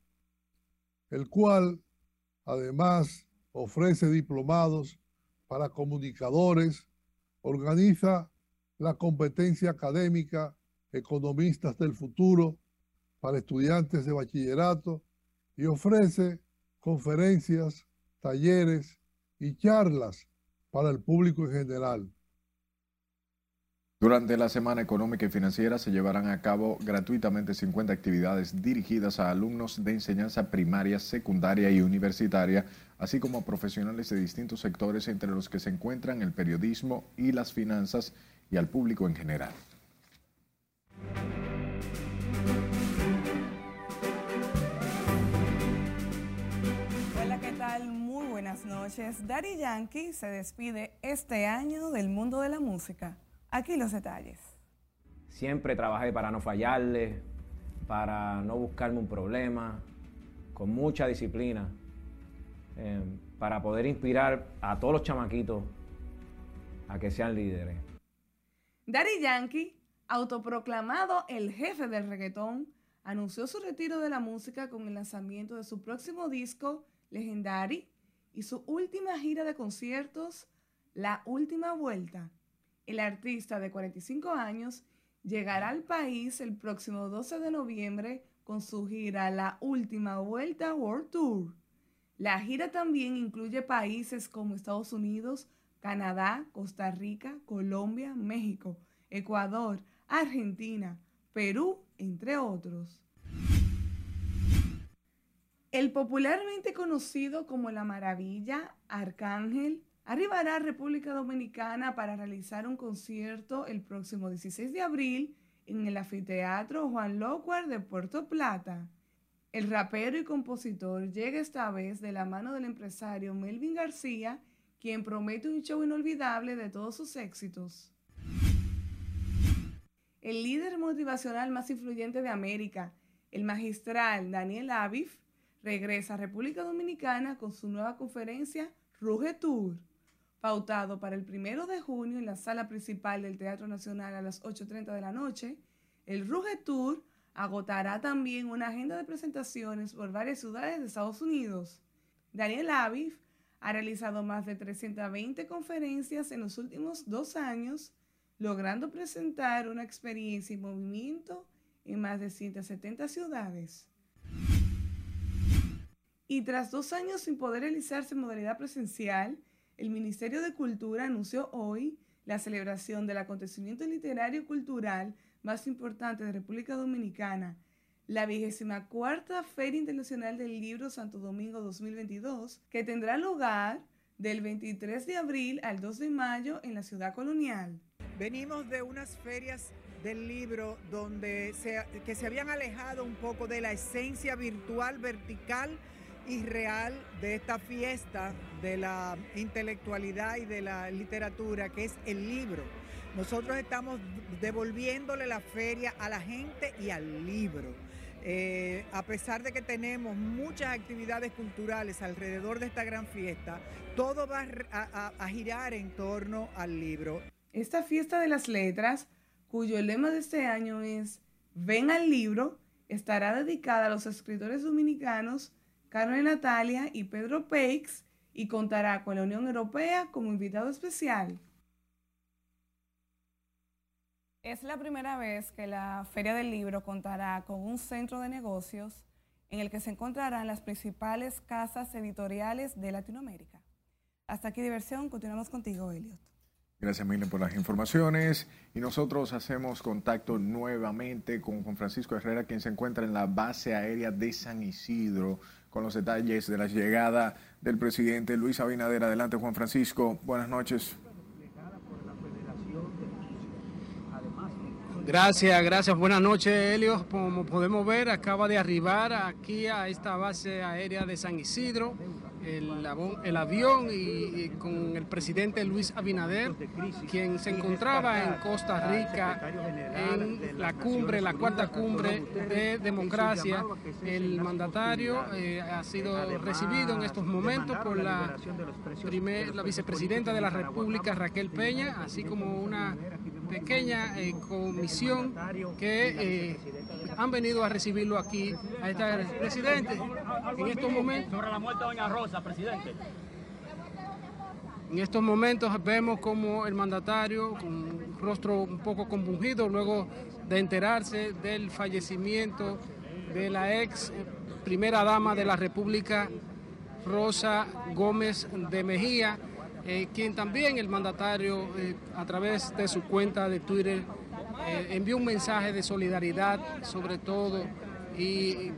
el cual además ofrece diplomados para comunicadores, organiza la competencia académica Economistas del Futuro para estudiantes de bachillerato y ofrece conferencias, talleres y charlas para el público en general. Durante la Semana Económica y Financiera se llevarán a cabo gratuitamente 50 actividades dirigidas a alumnos de enseñanza primaria, secundaria y universitaria, así como a profesionales de distintos sectores entre los que se encuentran el periodismo y las finanzas y al público en general. Buenas noches. Daddy Yankee se despide este año del mundo de la música. Aquí los detalles. Siempre trabajé para no fallarle, para no buscarme un problema, con mucha disciplina, eh, para poder inspirar a todos los chamaquitos a que sean líderes. Daddy Yankee, autoproclamado el jefe del reggaetón, anunció su retiro de la música con el lanzamiento de su próximo disco, Legendary, y su última gira de conciertos, La Última Vuelta. El artista de 45 años llegará al país el próximo 12 de noviembre con su gira La Última Vuelta World Tour. La gira también incluye países como Estados Unidos, Canadá, Costa Rica, Colombia, México, Ecuador, Argentina, Perú, entre otros. El popularmente conocido como La Maravilla, Arcángel, arribará a República Dominicana para realizar un concierto el próximo 16 de abril en el anfiteatro Juan Locuar de Puerto Plata. El rapero y compositor llega esta vez de la mano del empresario Melvin García, quien promete un show inolvidable de todos sus éxitos. El líder motivacional más influyente de América, el magistral Daniel Aviv, regresa a República Dominicana con su nueva conferencia Ruge Tour, pautado para el primero de junio en la sala principal del Teatro Nacional a las 8.30 de la noche. El Ruge Tour agotará también una agenda de presentaciones por varias ciudades de Estados Unidos. Daniel Aviv ha realizado más de 320 conferencias en los últimos dos años, logrando presentar una experiencia y movimiento en más de 170 ciudades. Y tras dos años sin poder realizarse en modalidad presencial, el Ministerio de Cultura anunció hoy la celebración del acontecimiento literario y cultural más importante de República Dominicana, la vigésima cuarta Feria Internacional del Libro Santo Domingo 2022, que tendrá lugar del 23 de abril al 2 de mayo en la ciudad colonial. Venimos de unas ferias del libro donde se, que se habían alejado un poco de la esencia virtual, vertical y real de esta fiesta de la intelectualidad y de la literatura, que es el libro. Nosotros estamos devolviéndole la feria a la gente y al libro. Eh, a pesar de que tenemos muchas actividades culturales alrededor de esta gran fiesta, todo va a, a girar en torno al libro. Esta fiesta de las letras, cuyo lema de este año es Ven al libro, estará dedicada a los escritores dominicanos Carmen Natalia y Pedro Peix y contará con la Unión Europea como invitado especial. Es la primera vez que la Feria del Libro contará con un centro de negocios en el que se encontrarán las principales casas editoriales de Latinoamérica. Hasta aquí diversión, continuamos contigo, Elliot. Gracias, Miriam, por las informaciones. Y nosotros hacemos contacto nuevamente con Juan Francisco Herrera, quien se encuentra en la base aérea de San Isidro, con los detalles de la llegada del presidente Luis Abinader. Adelante, Juan Francisco. Buenas noches. Gracias, gracias. Buenas noches, Helio. Como podemos ver, acaba de arribar aquí a esta base aérea de San Isidro el, avión y, con el presidente Luis Abinader, quien se encontraba en Costa Rica en la cumbre, la cuarta cumbre de democracia. El mandatario eh, ha sido recibido en estos momentos por la, primer, la vicepresidenta de la República, Raquel Peña, así como una pequeña eh, comisión que eh, han venido a recibirlo aquí a esta presidente en estos momentos presidente. En estos momentos vemos como el mandatario con un rostro un poco compungido luego de enterarse del fallecimiento de la ex primera dama de la República Rosa Gómez de Mejía eh, quien también el mandatario eh, a través de su cuenta de Twitter eh, envió un mensaje de solidaridad sobre todo y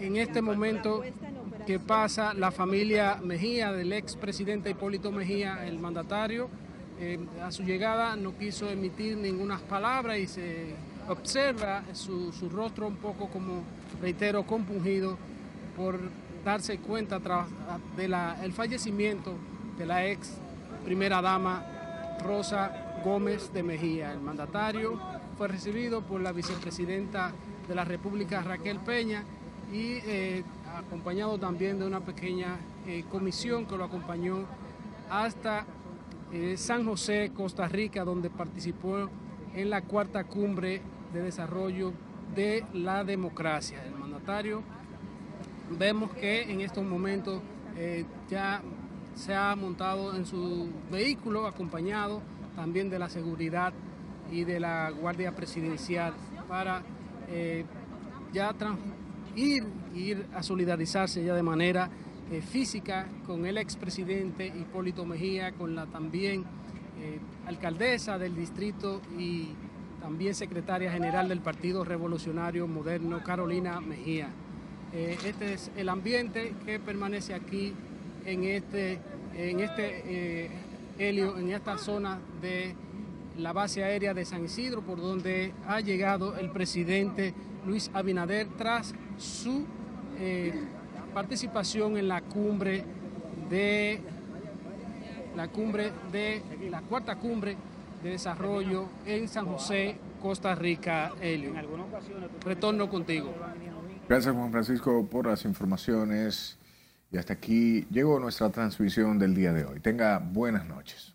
en este momento que pasa la familia Mejía del ex presidente Hipólito Mejía, el mandatario, a su llegada no quiso emitir ninguna palabra y se observa su, su rostro un poco como, reitero, compungido por darse cuenta del fallecimiento de la ex primera dama Rosa Gómez de Mejía. El mandatario fue recibido por la vicepresidenta de la República Raquel Peña y eh, acompañado también de una pequeña eh, comisión que lo acompañó hasta eh, San José, Costa Rica, donde participó en la cuarta cumbre de desarrollo de la democracia. El mandatario vemos que en estos momentos ya se ha montado en su vehículo acompañado también de la seguridad y de la Guardia Presidencial para eh, ya ir, ir a solidarizarse ya de manera eh, física con el expresidente Hipólito Mejía, con la también eh, alcaldesa del distrito y también secretaria general del Partido Revolucionario Moderno, Carolina Mejía. este es el ambiente que permanece aquí en este, en este eh, helio, en esta zona de la base aérea de San Isidro, por donde ha llegado el presidente Luis Abinader tras su eh, participación en la cumbre de la cumbre de la cuarta cumbre de desarrollo en San José, Costa Rica, Helio. Retorno contigo. Gracias Juan Francisco por las informaciones y hasta aquí llegó nuestra transmisión del día de hoy. Tenga buenas noches.